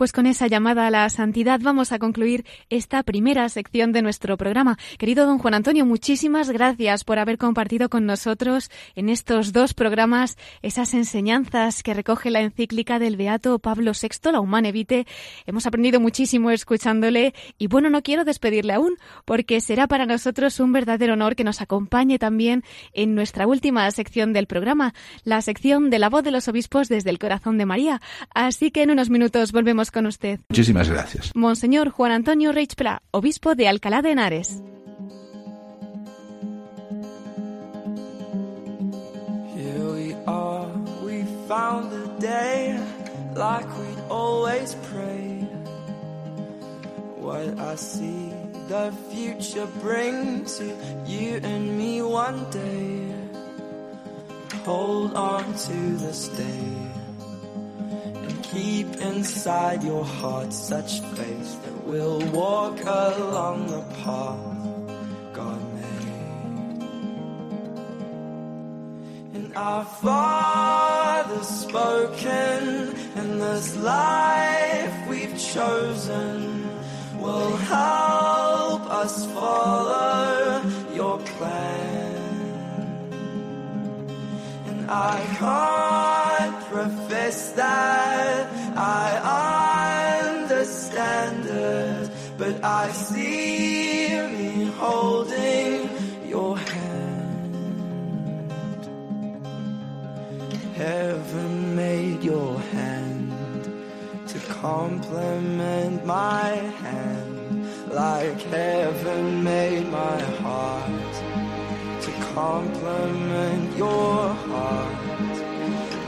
Pues con esa llamada a la santidad vamos a concluir esta primera sección de nuestro programa. Querido don Juan Antonio, muchísimas gracias por haber compartido con nosotros en estos dos programas esas enseñanzas que recoge la encíclica del Beato Pablo VI, la Humane Vitae. Hemos aprendido muchísimo escuchándole y bueno, no quiero despedirle aún porque será para nosotros un verdadero honor que nos acompañe también en nuestra última sección del programa, la sección de la voz de los obispos desde el corazón de María. Así que en unos minutos volvemos con usted. Muchísimas gracias. Monseñor Juan Antonio Reich Pla, obispo de Alcalá de Henares. Here we are, we found the day like we'd always prayed. What I see the future bring to you and me one day. Hold on to this day keep inside your heart such faith that we'll walk along the path God made. And our Father's spoken, and this life we've chosen will help us follow your plan. I can't profess that I understand it, but I see me holding your hand. Heaven made your hand to complement my hand, like heaven made my heart to complement your heart.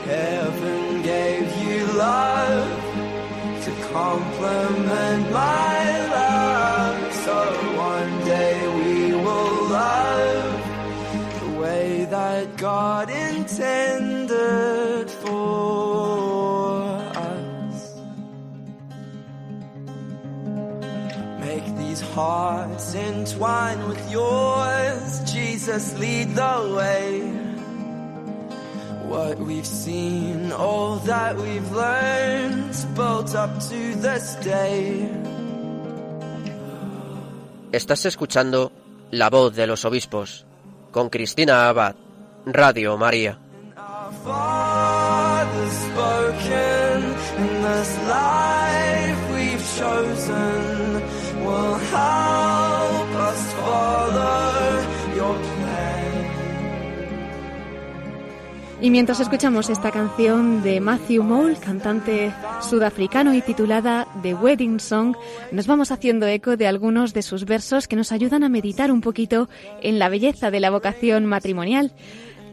Heaven gave you love to complement my love. So one day we will love the way that God intended for us. Make these hearts entwine with yours. Jesus, lead the way. What we've seen, all that we've learned, built up to this day. Estás escuchando La voz de los obispos con Cristina Abad, Radio María. Chosen Y mientras escuchamos esta canción de Matthew Mole, cantante sudafricano y titulada The Wedding Song, nos vamos haciendo eco de algunos de sus versos que nos ayudan a meditar un poquito en la belleza de la vocación matrimonial.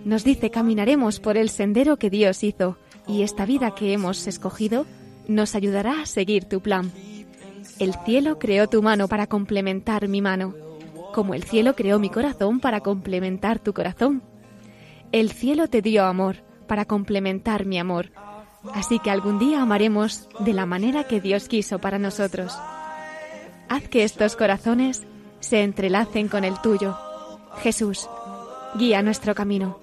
Nos dice, caminaremos por el sendero que Dios hizo y esta vida que hemos escogido nos ayudará a seguir tu plan. El cielo creó tu mano para complementar mi mano, como el cielo creó mi corazón para complementar tu corazón. El cielo te dio amor para complementar mi amor. Así que algún día amaremos de la manera que Dios quiso para nosotros. Haz que estos corazones se entrelacen con el tuyo. Jesús, guía nuestro camino.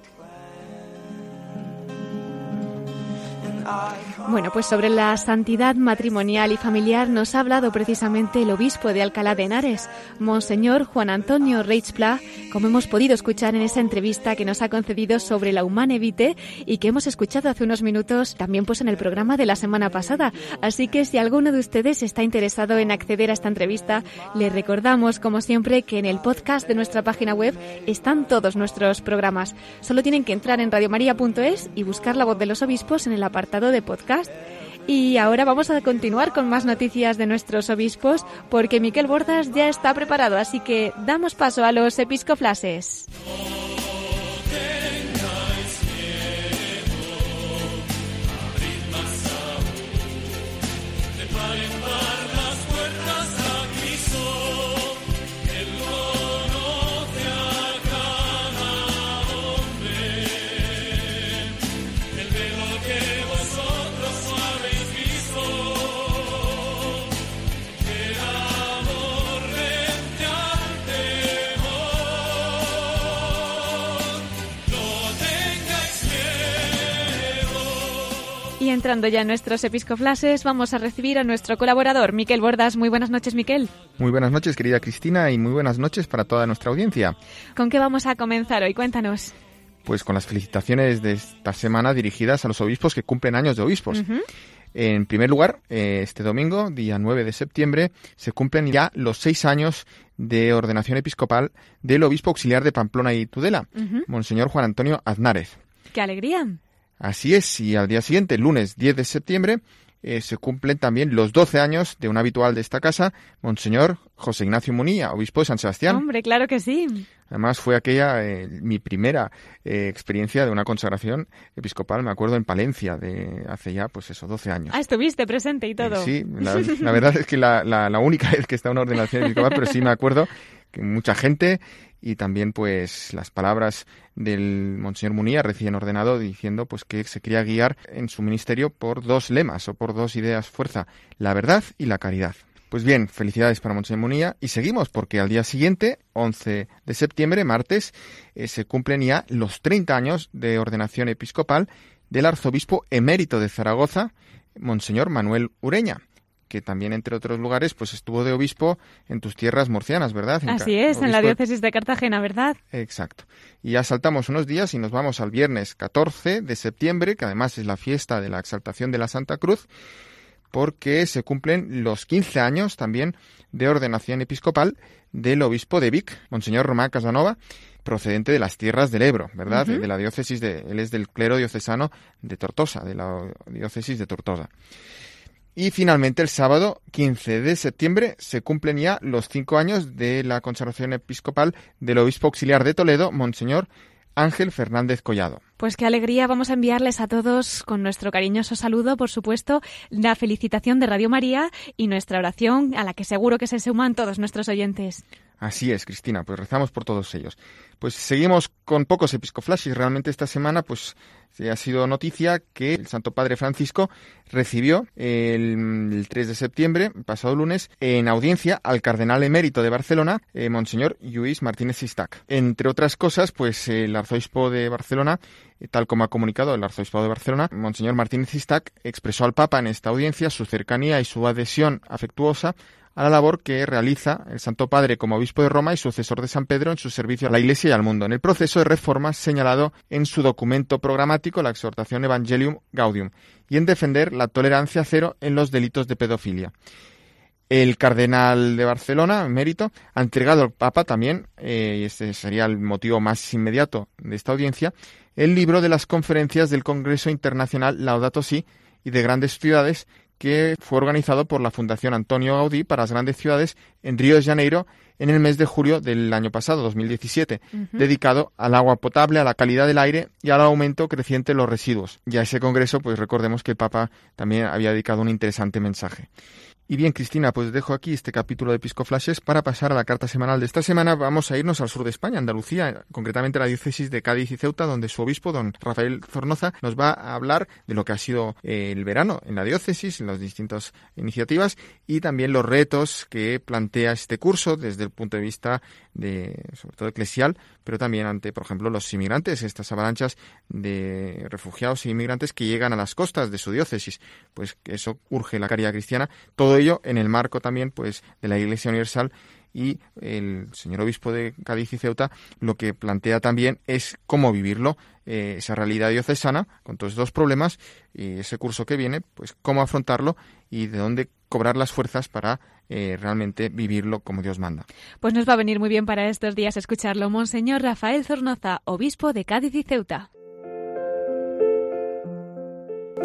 Bueno, pues sobre la santidad matrimonial y familiar nos ha hablado precisamente el obispo de Alcalá de Henares, Monseñor Juan Antonio Reichpla, como hemos podido escuchar en esa entrevista que nos ha concedido sobre la Humane Vitae y que hemos escuchado hace unos minutos también pues en el programa de la semana pasada. Así que si alguno de ustedes está interesado en acceder a esta entrevista, le recordamos como siempre que en el podcast de nuestra página web están todos nuestros programas. Solo tienen que entrar en radiomaria.es y buscar la voz de los obispos en el apartado de podcast. Y ahora vamos a continuar con más noticias de nuestros obispos porque Miquel Bordas ya está preparado, así que damos paso a los episcoflases. Y entrando ya en nuestros episcoflases, vamos a recibir a nuestro colaborador, Miquel Bordas. Muy buenas noches, Miquel. Muy buenas noches, querida Cristina, y muy buenas noches para toda nuestra audiencia. ¿Con qué vamos a comenzar hoy? Cuéntanos. Pues con las felicitaciones de esta semana dirigidas a los obispos que cumplen años de obispos. En primer lugar, eh, este domingo, día 9 de septiembre, se cumplen ya los seis años de ordenación episcopal del obispo auxiliar de Pamplona y Tudela. Monseñor Juan Antonio Aznárez. ¡Qué alegría! Así es, y al día siguiente, lunes 10 de septiembre, eh, se cumplen también los 12 años de un habitual de esta casa, Monseñor José Ignacio Munilla, obispo de San Sebastián. Hombre, claro que sí. Además fue aquella eh, mi primera eh, experiencia de una consagración episcopal, me acuerdo en Palencia, de hace ya, pues eso, 12 años. Ah, estuviste presente y todo. sí, la, verdad es que la, la, única vez que está una ordenación episcopal, pero sí me acuerdo mucha gente y también pues las palabras del Monseñor Munía recién ordenado diciendo pues que se quería guiar en su ministerio por dos lemas o por dos ideas fuerza, la verdad y la caridad. Pues bien, felicidades para Monseñor Munía y seguimos porque al día siguiente, 11 de septiembre, martes, eh, se cumplen ya los 30 años de ordenación episcopal del arzobispo emérito de Zaragoza, Monseñor Manuel Ureña que también, entre otros lugares, pues estuvo de obispo en tus tierras murcianas, ¿verdad? Así es, en la diócesis de Cartagena, ¿verdad? Exacto. Y ya saltamos unos días y nos vamos al viernes 14 de septiembre, que además es la fiesta de la exaltación de la Santa Cruz, porque se cumplen los 15 años también de ordenación episcopal del obispo de Vic, Monseñor Román Casanova, procedente de las tierras del Ebro, ¿verdad? De la diócesis de, él es del clero diocesano de Tortosa, de la diócesis de Tortosa. Y finalmente el sábado 15 de septiembre se cumplen ya los cinco años de la consagración episcopal del obispo auxiliar de Toledo, Monseñor Ángel Fernández Collado. Pues qué alegría, vamos a enviarles a todos con nuestro cariñoso saludo, por supuesto, la felicitación de Radio María y nuestra oración a la que seguro que se suman todos nuestros oyentes. Así es, Cristina, pues rezamos por todos ellos. Pues seguimos con pocos episcoflashes. Realmente esta semana, pues ha sido noticia que el Santo Padre Francisco recibió el, 3 de septiembre, pasado lunes, en audiencia al cardenal emérito de Barcelona, eh, Monseñor Luis Martínez Sistac. Entre otras cosas, pues el arzobispo de Barcelona, eh, tal como ha comunicado el arzobispo de Barcelona, Monseñor Martínez Sistac expresó al Papa en esta audiencia su cercanía y su adhesión afectuosa a la labor que realiza el Santo Padre como obispo de Roma y sucesor de San Pedro en su servicio a la Iglesia y al mundo, en el proceso de reforma señalado en su documento programático, la exhortación Evangelium Gaudium, y en defender la tolerancia cero en los delitos de pedofilia. El cardenal de Barcelona, mérito, ha entregado al Papa también, eh, y este sería el motivo más inmediato de esta audiencia, el libro de las conferencias del Congreso Internacional Laudato Si y de grandes ciudades que fue organizado por la Fundación Antonio Gaudí para las grandes ciudades en Río de Janeiro en el mes de julio del año pasado, 2017, dedicado al agua potable, a la calidad del aire y al aumento creciente de los residuos. Y a ese congreso, pues recordemos que el Papa también había dedicado un interesante mensaje. Y bien, Cristina, pues dejo aquí este capítulo de Pisco Flashes para pasar a la carta semanal de esta semana. Vamos a irnos al sur de España, Andalucía, concretamente a la diócesis de Cádiz y Ceuta, donde su obispo, don Rafael Zornoza, nos va a hablar de lo que ha sido el verano en la diócesis, en las distintas iniciativas y también los retos que plantea este curso desde el punto de vista de, sobre todo eclesial, pero también ante, por ejemplo, los inmigrantes, estas avalanchas de refugiados e inmigrantes que llegan a las costas de su diócesis. Pues eso urge la caridad cristiana. Todo ello en el marco también pues de la Iglesia Universal y el señor obispo de Cádiz y Ceuta lo que plantea también es cómo vivirlo, eh, esa realidad diocesana con todos estos problemas y ese curso que viene, pues cómo afrontarlo y de dónde cobrar las fuerzas para eh, realmente vivirlo como Dios manda. Pues nos va a venir muy bien para estos días escucharlo. Monseñor Rafael Zornoza, obispo de Cádiz y Ceuta.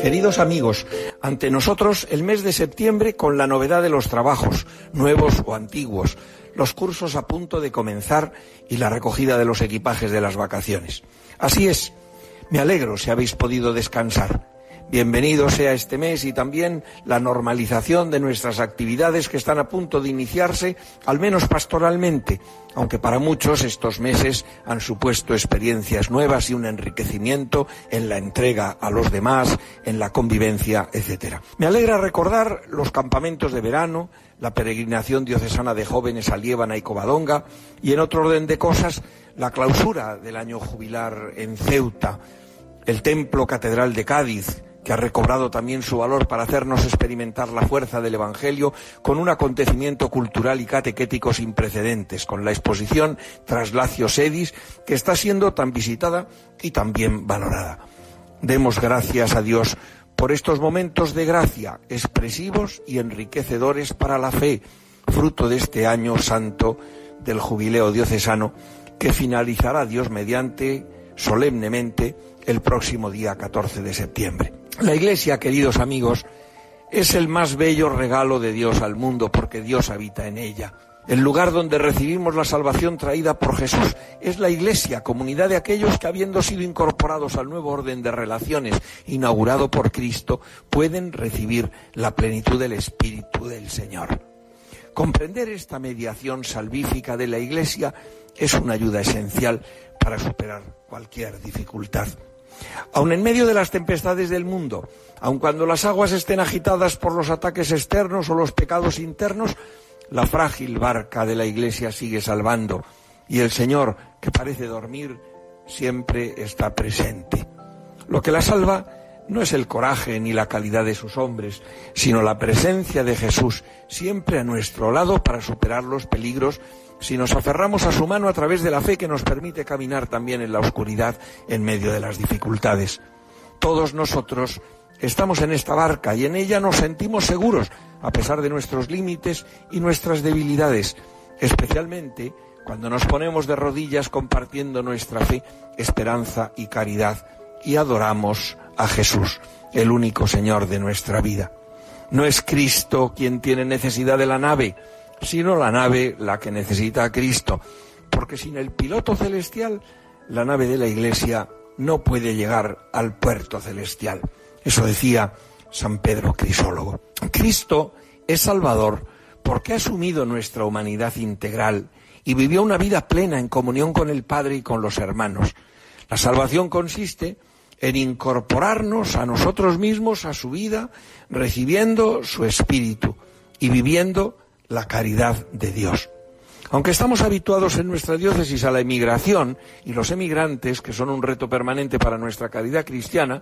Queridos amigos, ante nosotros el mes de septiembre con la novedad de los trabajos, nuevos o antiguos, los cursos a punto de comenzar y la recogida de los equipajes de las vacaciones. Así es, me alegro si habéis podido descansar. Bienvenido sea este mes y también la normalización de nuestras actividades que están a punto de iniciarse, al menos pastoralmente, aunque para muchos estos meses han supuesto experiencias nuevas y un enriquecimiento en la entrega a los demás, en la convivencia, etc. Me alegra recordar los campamentos de verano, la peregrinación diocesana de jóvenes a Liébana y Covadonga y, en otro orden de cosas, la clausura del año jubilar en Ceuta, el templo catedral de Cádiz, que ha recobrado también su valor para hacernos experimentar la fuerza del Evangelio con un acontecimiento cultural y catequético sin precedentes, con la exposición Traslacio Sedis, que está siendo tan visitada y tan bien valorada. Demos gracias a Dios por estos momentos de gracia expresivos y enriquecedores para la fe, fruto de este año santo del jubileo diocesano, que finalizará Dios mediante solemnemente el próximo día 14 de septiembre. La Iglesia, queridos amigos, es el más bello regalo de Dios al mundo porque Dios habita en ella. El lugar donde recibimos la salvación traída por Jesús es la Iglesia, comunidad de aquellos que, habiendo sido incorporados al nuevo orden de relaciones inaugurado por Cristo, pueden recibir la plenitud del Espíritu del Señor. Comprender esta mediación salvífica de la Iglesia es una ayuda esencial para superar cualquier dificultad. Aun en medio de las tempestades del mundo, aun cuando las aguas estén agitadas por los ataques externos o los pecados internos, la frágil barca de la Iglesia sigue salvando y el Señor, que parece dormir, siempre está presente. Lo que la salva no es el coraje ni la calidad de sus hombres, sino la presencia de Jesús siempre a nuestro lado para superar los peligros si nos aferramos a su mano a través de la fe que nos permite caminar también en la oscuridad en medio de las dificultades. Todos nosotros Estamos en esta barca y en ella nos sentimos seguros, a pesar de nuestros límites y nuestras debilidades, especialmente cuando nos ponemos de rodillas compartiendo nuestra fe, esperanza y caridad y adoramos a Jesús, el único Señor de nuestra vida. No es Cristo quien tiene necesidad de la nave, sino la nave la que necesita a Cristo, porque sin el piloto celestial, la nave de la Iglesia no puede llegar al puerto celestial. Eso decía San Pedro Crisólogo. Cristo es Salvador porque ha asumido nuestra humanidad integral y vivió una vida plena en comunión con el Padre y con los hermanos. La salvación consiste en incorporarnos a nosotros mismos, a su vida, recibiendo su espíritu y viviendo la caridad de Dios. Aunque estamos habituados en nuestra diócesis a la emigración y los emigrantes, que son un reto permanente para nuestra caridad cristiana,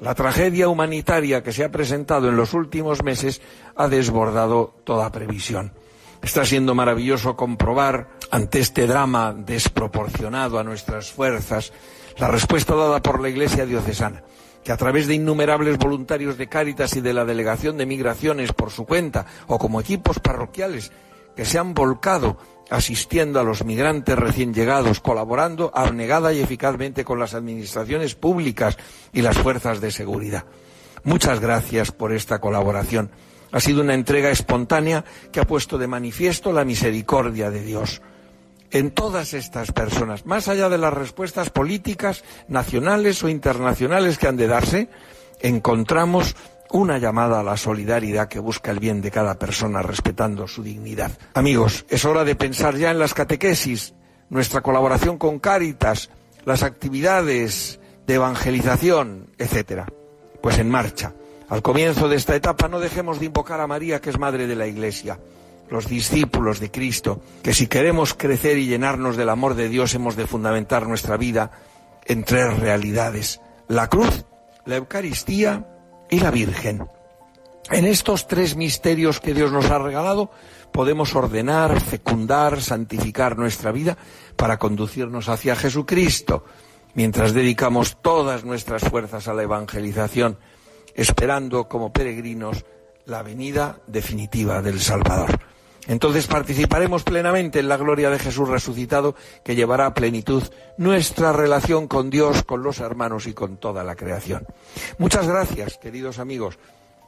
la tragedia humanitaria que se ha presentado en los últimos meses ha desbordado toda previsión. Está siendo maravilloso comprobar, ante este drama desproporcionado a nuestras fuerzas, la respuesta dada por la Iglesia diocesana, que a través de innumerables voluntarios de Cáritas y de la Delegación de Migraciones por su cuenta, o como equipos parroquiales que se han volcado asistiendo a los migrantes recién llegados, colaborando abnegada y eficazmente con las administraciones públicas y las fuerzas de seguridad. Muchas gracias por esta colaboración. Ha sido una entrega espontánea que ha puesto de manifiesto la misericordia de Dios en todas estas personas, más allá de las respuestas políticas nacionales o internacionales que han de darse, encontramos una llamada a la solidaridad que busca el bien de cada persona respetando su dignidad. Amigos, es hora de pensar ya en las catequesis, nuestra colaboración con Cáritas, las actividades de evangelización, etcétera. Pues en marcha. Al comienzo de esta etapa no dejemos de invocar a María, que es madre de la Iglesia, los discípulos de Cristo, que si queremos crecer y llenarnos del amor de Dios hemos de fundamentar nuestra vida en tres realidades, la cruz, la Eucaristía y la Virgen. En estos tres misterios que Dios nos ha regalado podemos ordenar, fecundar, santificar nuestra vida para conducirnos hacia Jesucristo, mientras dedicamos todas nuestras fuerzas a la evangelización, esperando como peregrinos la venida definitiva del Salvador. Entonces participaremos plenamente en la gloria de Jesús resucitado que llevará a plenitud nuestra relación con Dios, con los hermanos y con toda la creación. Muchas gracias, queridos amigos.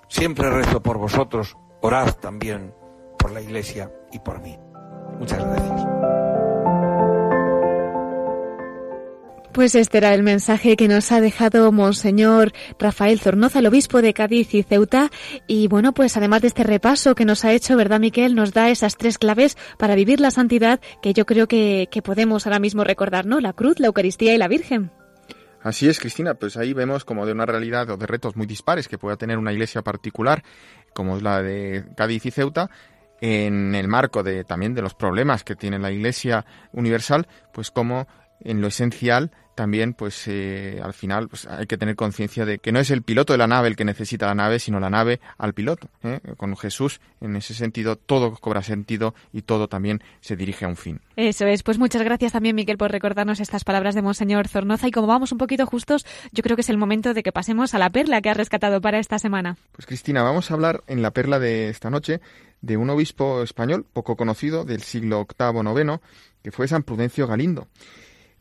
Siempre rezo por vosotros. Orad también por la Iglesia y por mí. Muchas gracias. Pues este era el mensaje que nos ha dejado Monseñor Rafael Zornoza, el obispo de Cádiz y Ceuta. Y bueno, pues además de este repaso que nos ha hecho, ¿verdad, Miquel? Nos da esas tres claves para vivir la santidad que yo creo que, que podemos ahora mismo recordar, ¿no? La cruz, la Eucaristía y la Virgen. Así es, Cristina, pues ahí vemos como de una realidad o de retos muy dispares que pueda tener una iglesia particular, como es la de Cádiz y Ceuta, en el marco de también de los problemas que tiene la Iglesia universal, pues como en lo esencial también pues eh, al final pues hay que tener conciencia de que no es el piloto de la nave el que necesita la nave sino la nave al piloto ¿eh? con Jesús en ese sentido todo cobra sentido y todo también se dirige a un fin. Eso es. Pues muchas gracias también Miquel por recordarnos estas palabras de monseñor Zornoza. Y como vamos un poquito justos yo creo que es el momento de que pasemos a la perla que has rescatado para esta semana. Pues Cristina vamos a hablar en la perla de esta noche de un obispo español poco conocido del siglo VIII noveno que fue San Prudencio Galindo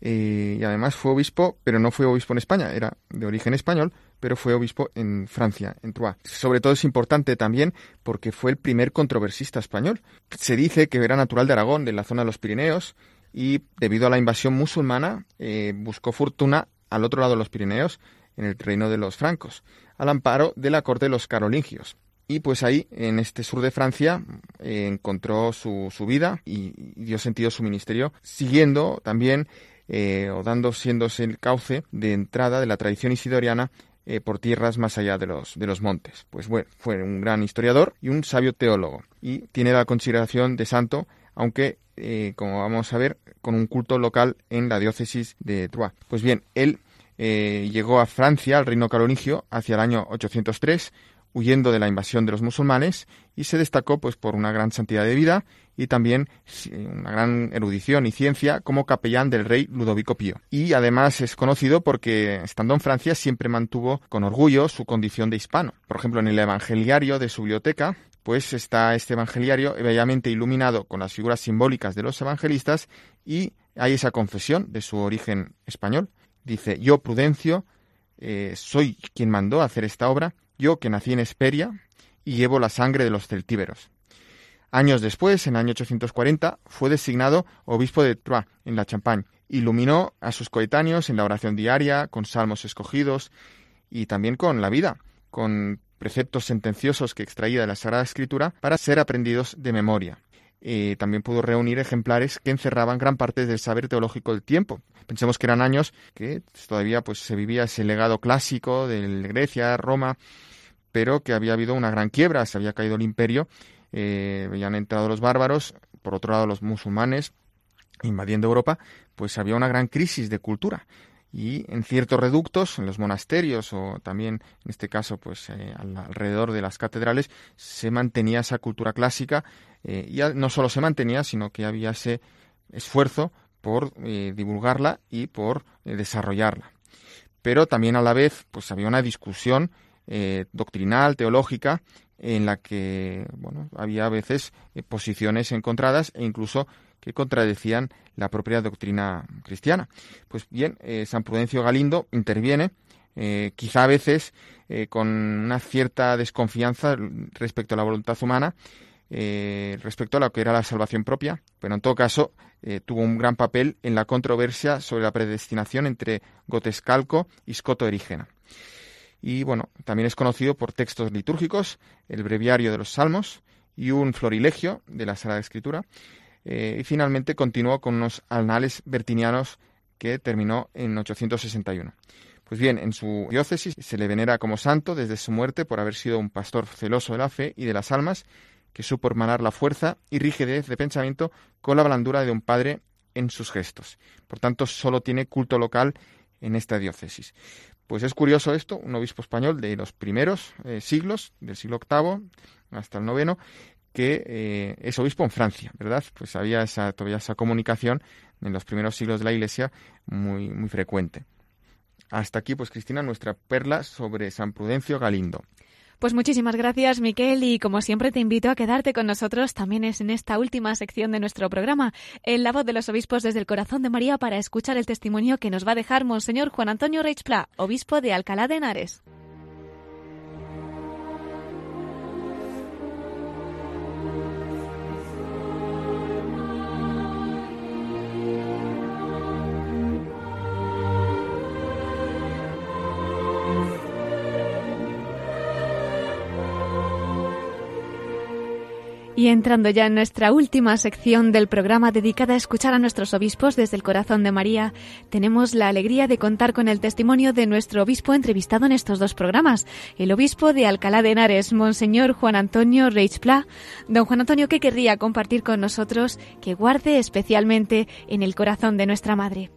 eh, y además fue obispo, pero no fue obispo en España, era de origen español, pero fue obispo en Francia, en Troyes. Sobre todo es importante también porque fue el primer controversista español. Se dice que era natural de Aragón, de la zona de los Pirineos, y debido a la invasión musulmana eh, buscó fortuna al otro lado de los Pirineos, en el reino de los francos, al amparo de la corte de los carolingios. Y pues ahí, en este sur de Francia, eh, encontró su, su vida y, dio sentido a su ministerio, siguiendo también eh, o dando siéndose el cauce de entrada de la tradición isidoriana eh, por tierras más allá de los, de los montes. Pues bueno, fue un gran historiador y un sabio teólogo. Y tiene la consideración de santo, aunque, como vamos a ver, con un culto local en la diócesis de Troyes. Pues bien, él llegó a Francia, al reino carolingio, hacia el año 803, huyendo de la invasión de los musulmanes y se destacó pues por una gran santidad de vida y también una gran erudición y ciencia como capellán del rey Ludovico Pío. Y además es conocido porque estando en Francia siempre mantuvo con orgullo su condición de hispano. Por ejemplo, en el evangeliario de su biblioteca pues está este evangeliario bellamente iluminado con las figuras simbólicas de los evangelistas y hay esa confesión de su origen español. Dice, yo Prudencio, eh, soy quien mandó hacer esta obra yo que nací en Esperia y llevo la sangre de los celtíberos. Años después, en el año 840, fue designado obispo de Troyes, en la Champagne. Iluminó a sus coetáneos en la oración diaria, con salmos escogidos y también con la vida, con preceptos sentenciosos que extraía de la Sagrada Escritura para ser aprendidos de memoria. Eh, también pudo reunir ejemplares que encerraban gran parte del saber teológico del tiempo. Pensemos que eran años que todavía pues, se vivía ese legado clásico de Grecia, Roma, pero que había habido una gran quiebra, se había caído el imperio, eh, habían entrado los bárbaros, por otro lado los musulmanes invadiendo Europa, pues había una gran crisis de cultura y en ciertos reductos, en los monasterios o también en este caso pues eh, alrededor de las catedrales se mantenía esa cultura clásica eh, y no solo se mantenía sino que había ese esfuerzo por eh, divulgarla y por desarrollarla. Pero también a la vez pues había una discusión doctrinal teológica en la que bueno había a veces posiciones encontradas e incluso que contradecían la propia doctrina cristiana. Pues bien, eh, San Prudencio Galindo interviene, eh, quizá a veces eh, con una cierta desconfianza respecto a la voluntad humana, respecto a lo que era la salvación propia, pero en todo caso tuvo un gran papel en la controversia sobre la predestinación entre Gotescalco y Scoto Erígena. Y bueno, también es conocido por textos litúrgicos, el breviario de los Salmos y un florilegio de la Sagrada Escritura, eh, y finalmente continuó con unos anales bertinianos que terminó en 861. Pues bien, en su diócesis se le venera como santo desde su muerte por haber sido un pastor celoso de la fe y de las almas, que supo hermanar la fuerza y rigidez de pensamiento con la blandura de un padre en sus gestos. Por tanto, solo tiene culto local en esta diócesis. Pues es curioso esto, un obispo español de los primeros eh, siglos, del siglo VIII hasta el noveno, que eh, es obispo en Francia, ¿verdad? Pues había esa, todavía esa comunicación en los primeros siglos de la Iglesia muy, muy frecuente. Hasta aquí, pues Cristina, nuestra perla sobre San Prudencio Galindo. Pues muchísimas gracias, Miquel, y como siempre te invito a quedarte con nosotros también es en esta última sección de nuestro programa, en la voz de los obispos desde el corazón de María, para escuchar el testimonio que nos va a dejar Monseñor Juan Antonio Reichpla, obispo de Alcalá de Henares. Y entrando ya en nuestra última sección del programa dedicada a escuchar a nuestros obispos desde el corazón de María, tenemos la alegría de contar con el testimonio de nuestro obispo entrevistado en estos dos programas, el obispo de Alcalá de Henares, Monseñor Juan Antonio Reichpla. Don Juan Antonio, ¿qué querría compartir con nosotros que guarde especialmente en el corazón de nuestra Madre?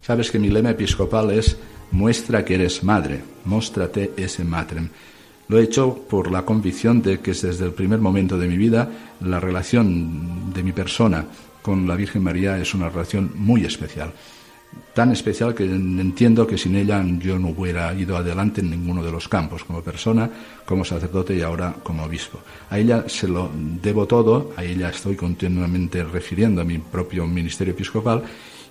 Sabes que mi lema episcopal es muestra que eres madre, mostrate ese matrem. Lo he hecho por la convicción de que desde el primer momento de mi vida la relación de mi persona con la Virgen María es una relación muy especial. Tan especial que entiendo que sin ella yo no hubiera ido adelante en ninguno de los campos, como persona, como sacerdote y ahora como obispo. A ella se lo debo todo, a ella estoy continuamente refiriendo a mi propio ministerio episcopal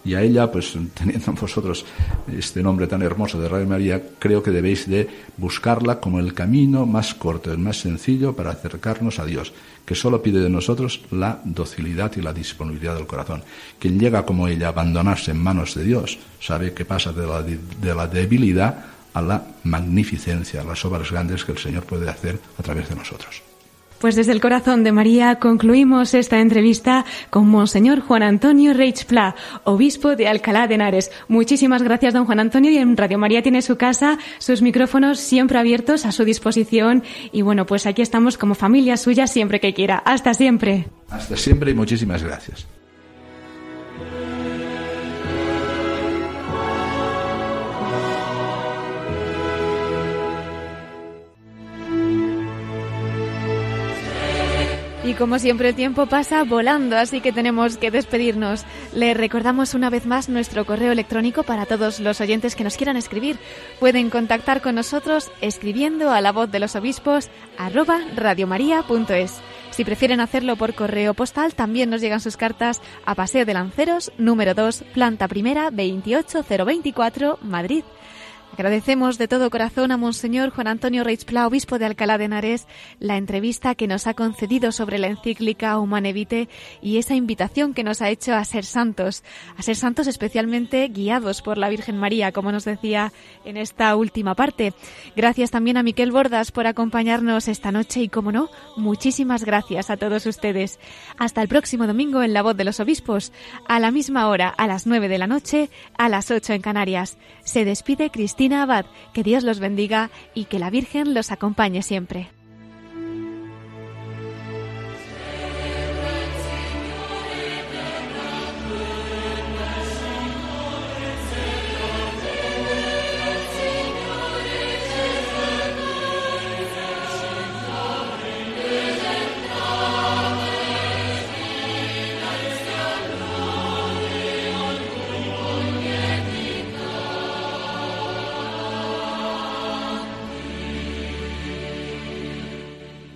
Y a ella, pues teniendo vosotros este nombre tan hermoso de Radio María, creo que debéis de buscarla como el camino más corto, el más sencillo para acercarnos a Dios, que solo pide de nosotros la docilidad y la disponibilidad del corazón. Quien llega como ella a abandonarse en manos de Dios, sabe que pasa de la, de la debilidad a la magnificencia, a las obras grandes que el Señor puede hacer a través de nosotros. Pues desde el corazón de María concluimos esta entrevista con Monseñor Juan Antonio Reich Pla, obispo de Alcalá de Henares. Muchísimas gracias, don Juan Antonio. Y en Radio María tiene su casa, sus micrófonos siempre abiertos a su disposición. Y bueno, pues aquí estamos como familia suya siempre que quiera. Hasta siempre. Hasta siempre y muchísimas gracias. Y como siempre el tiempo pasa volando, así que tenemos que despedirnos. Le recordamos una vez más nuestro correo electrónico para todos los oyentes que nos quieran escribir. Pueden contactar con nosotros escribiendo a la voz de los obispos arroba radiomaria.es. Si prefieren hacerlo por correo postal, también nos llegan sus cartas a Paseo de Lanceros, número 2, planta primera, 28024, Madrid. Agradecemos de todo corazón a Monseñor Juan Antonio Reichpla, obispo de Alcalá de Henares, la entrevista que nos ha concedido sobre la encíclica Humane Vitae y esa invitación que nos ha hecho a ser santos, a ser santos especialmente guiados por la Virgen María, como nos decía en esta última parte. Gracias también a Miquel Bordas por acompañarnos esta noche y, como no, muchísimas gracias a todos ustedes. Hasta el próximo domingo en La Voz de los Obispos, a la misma hora, a las nueve de la noche, a las ocho en Canarias. Se despide Cristina Abad. Que Dios los bendiga y que la Virgen los acompañe siempre.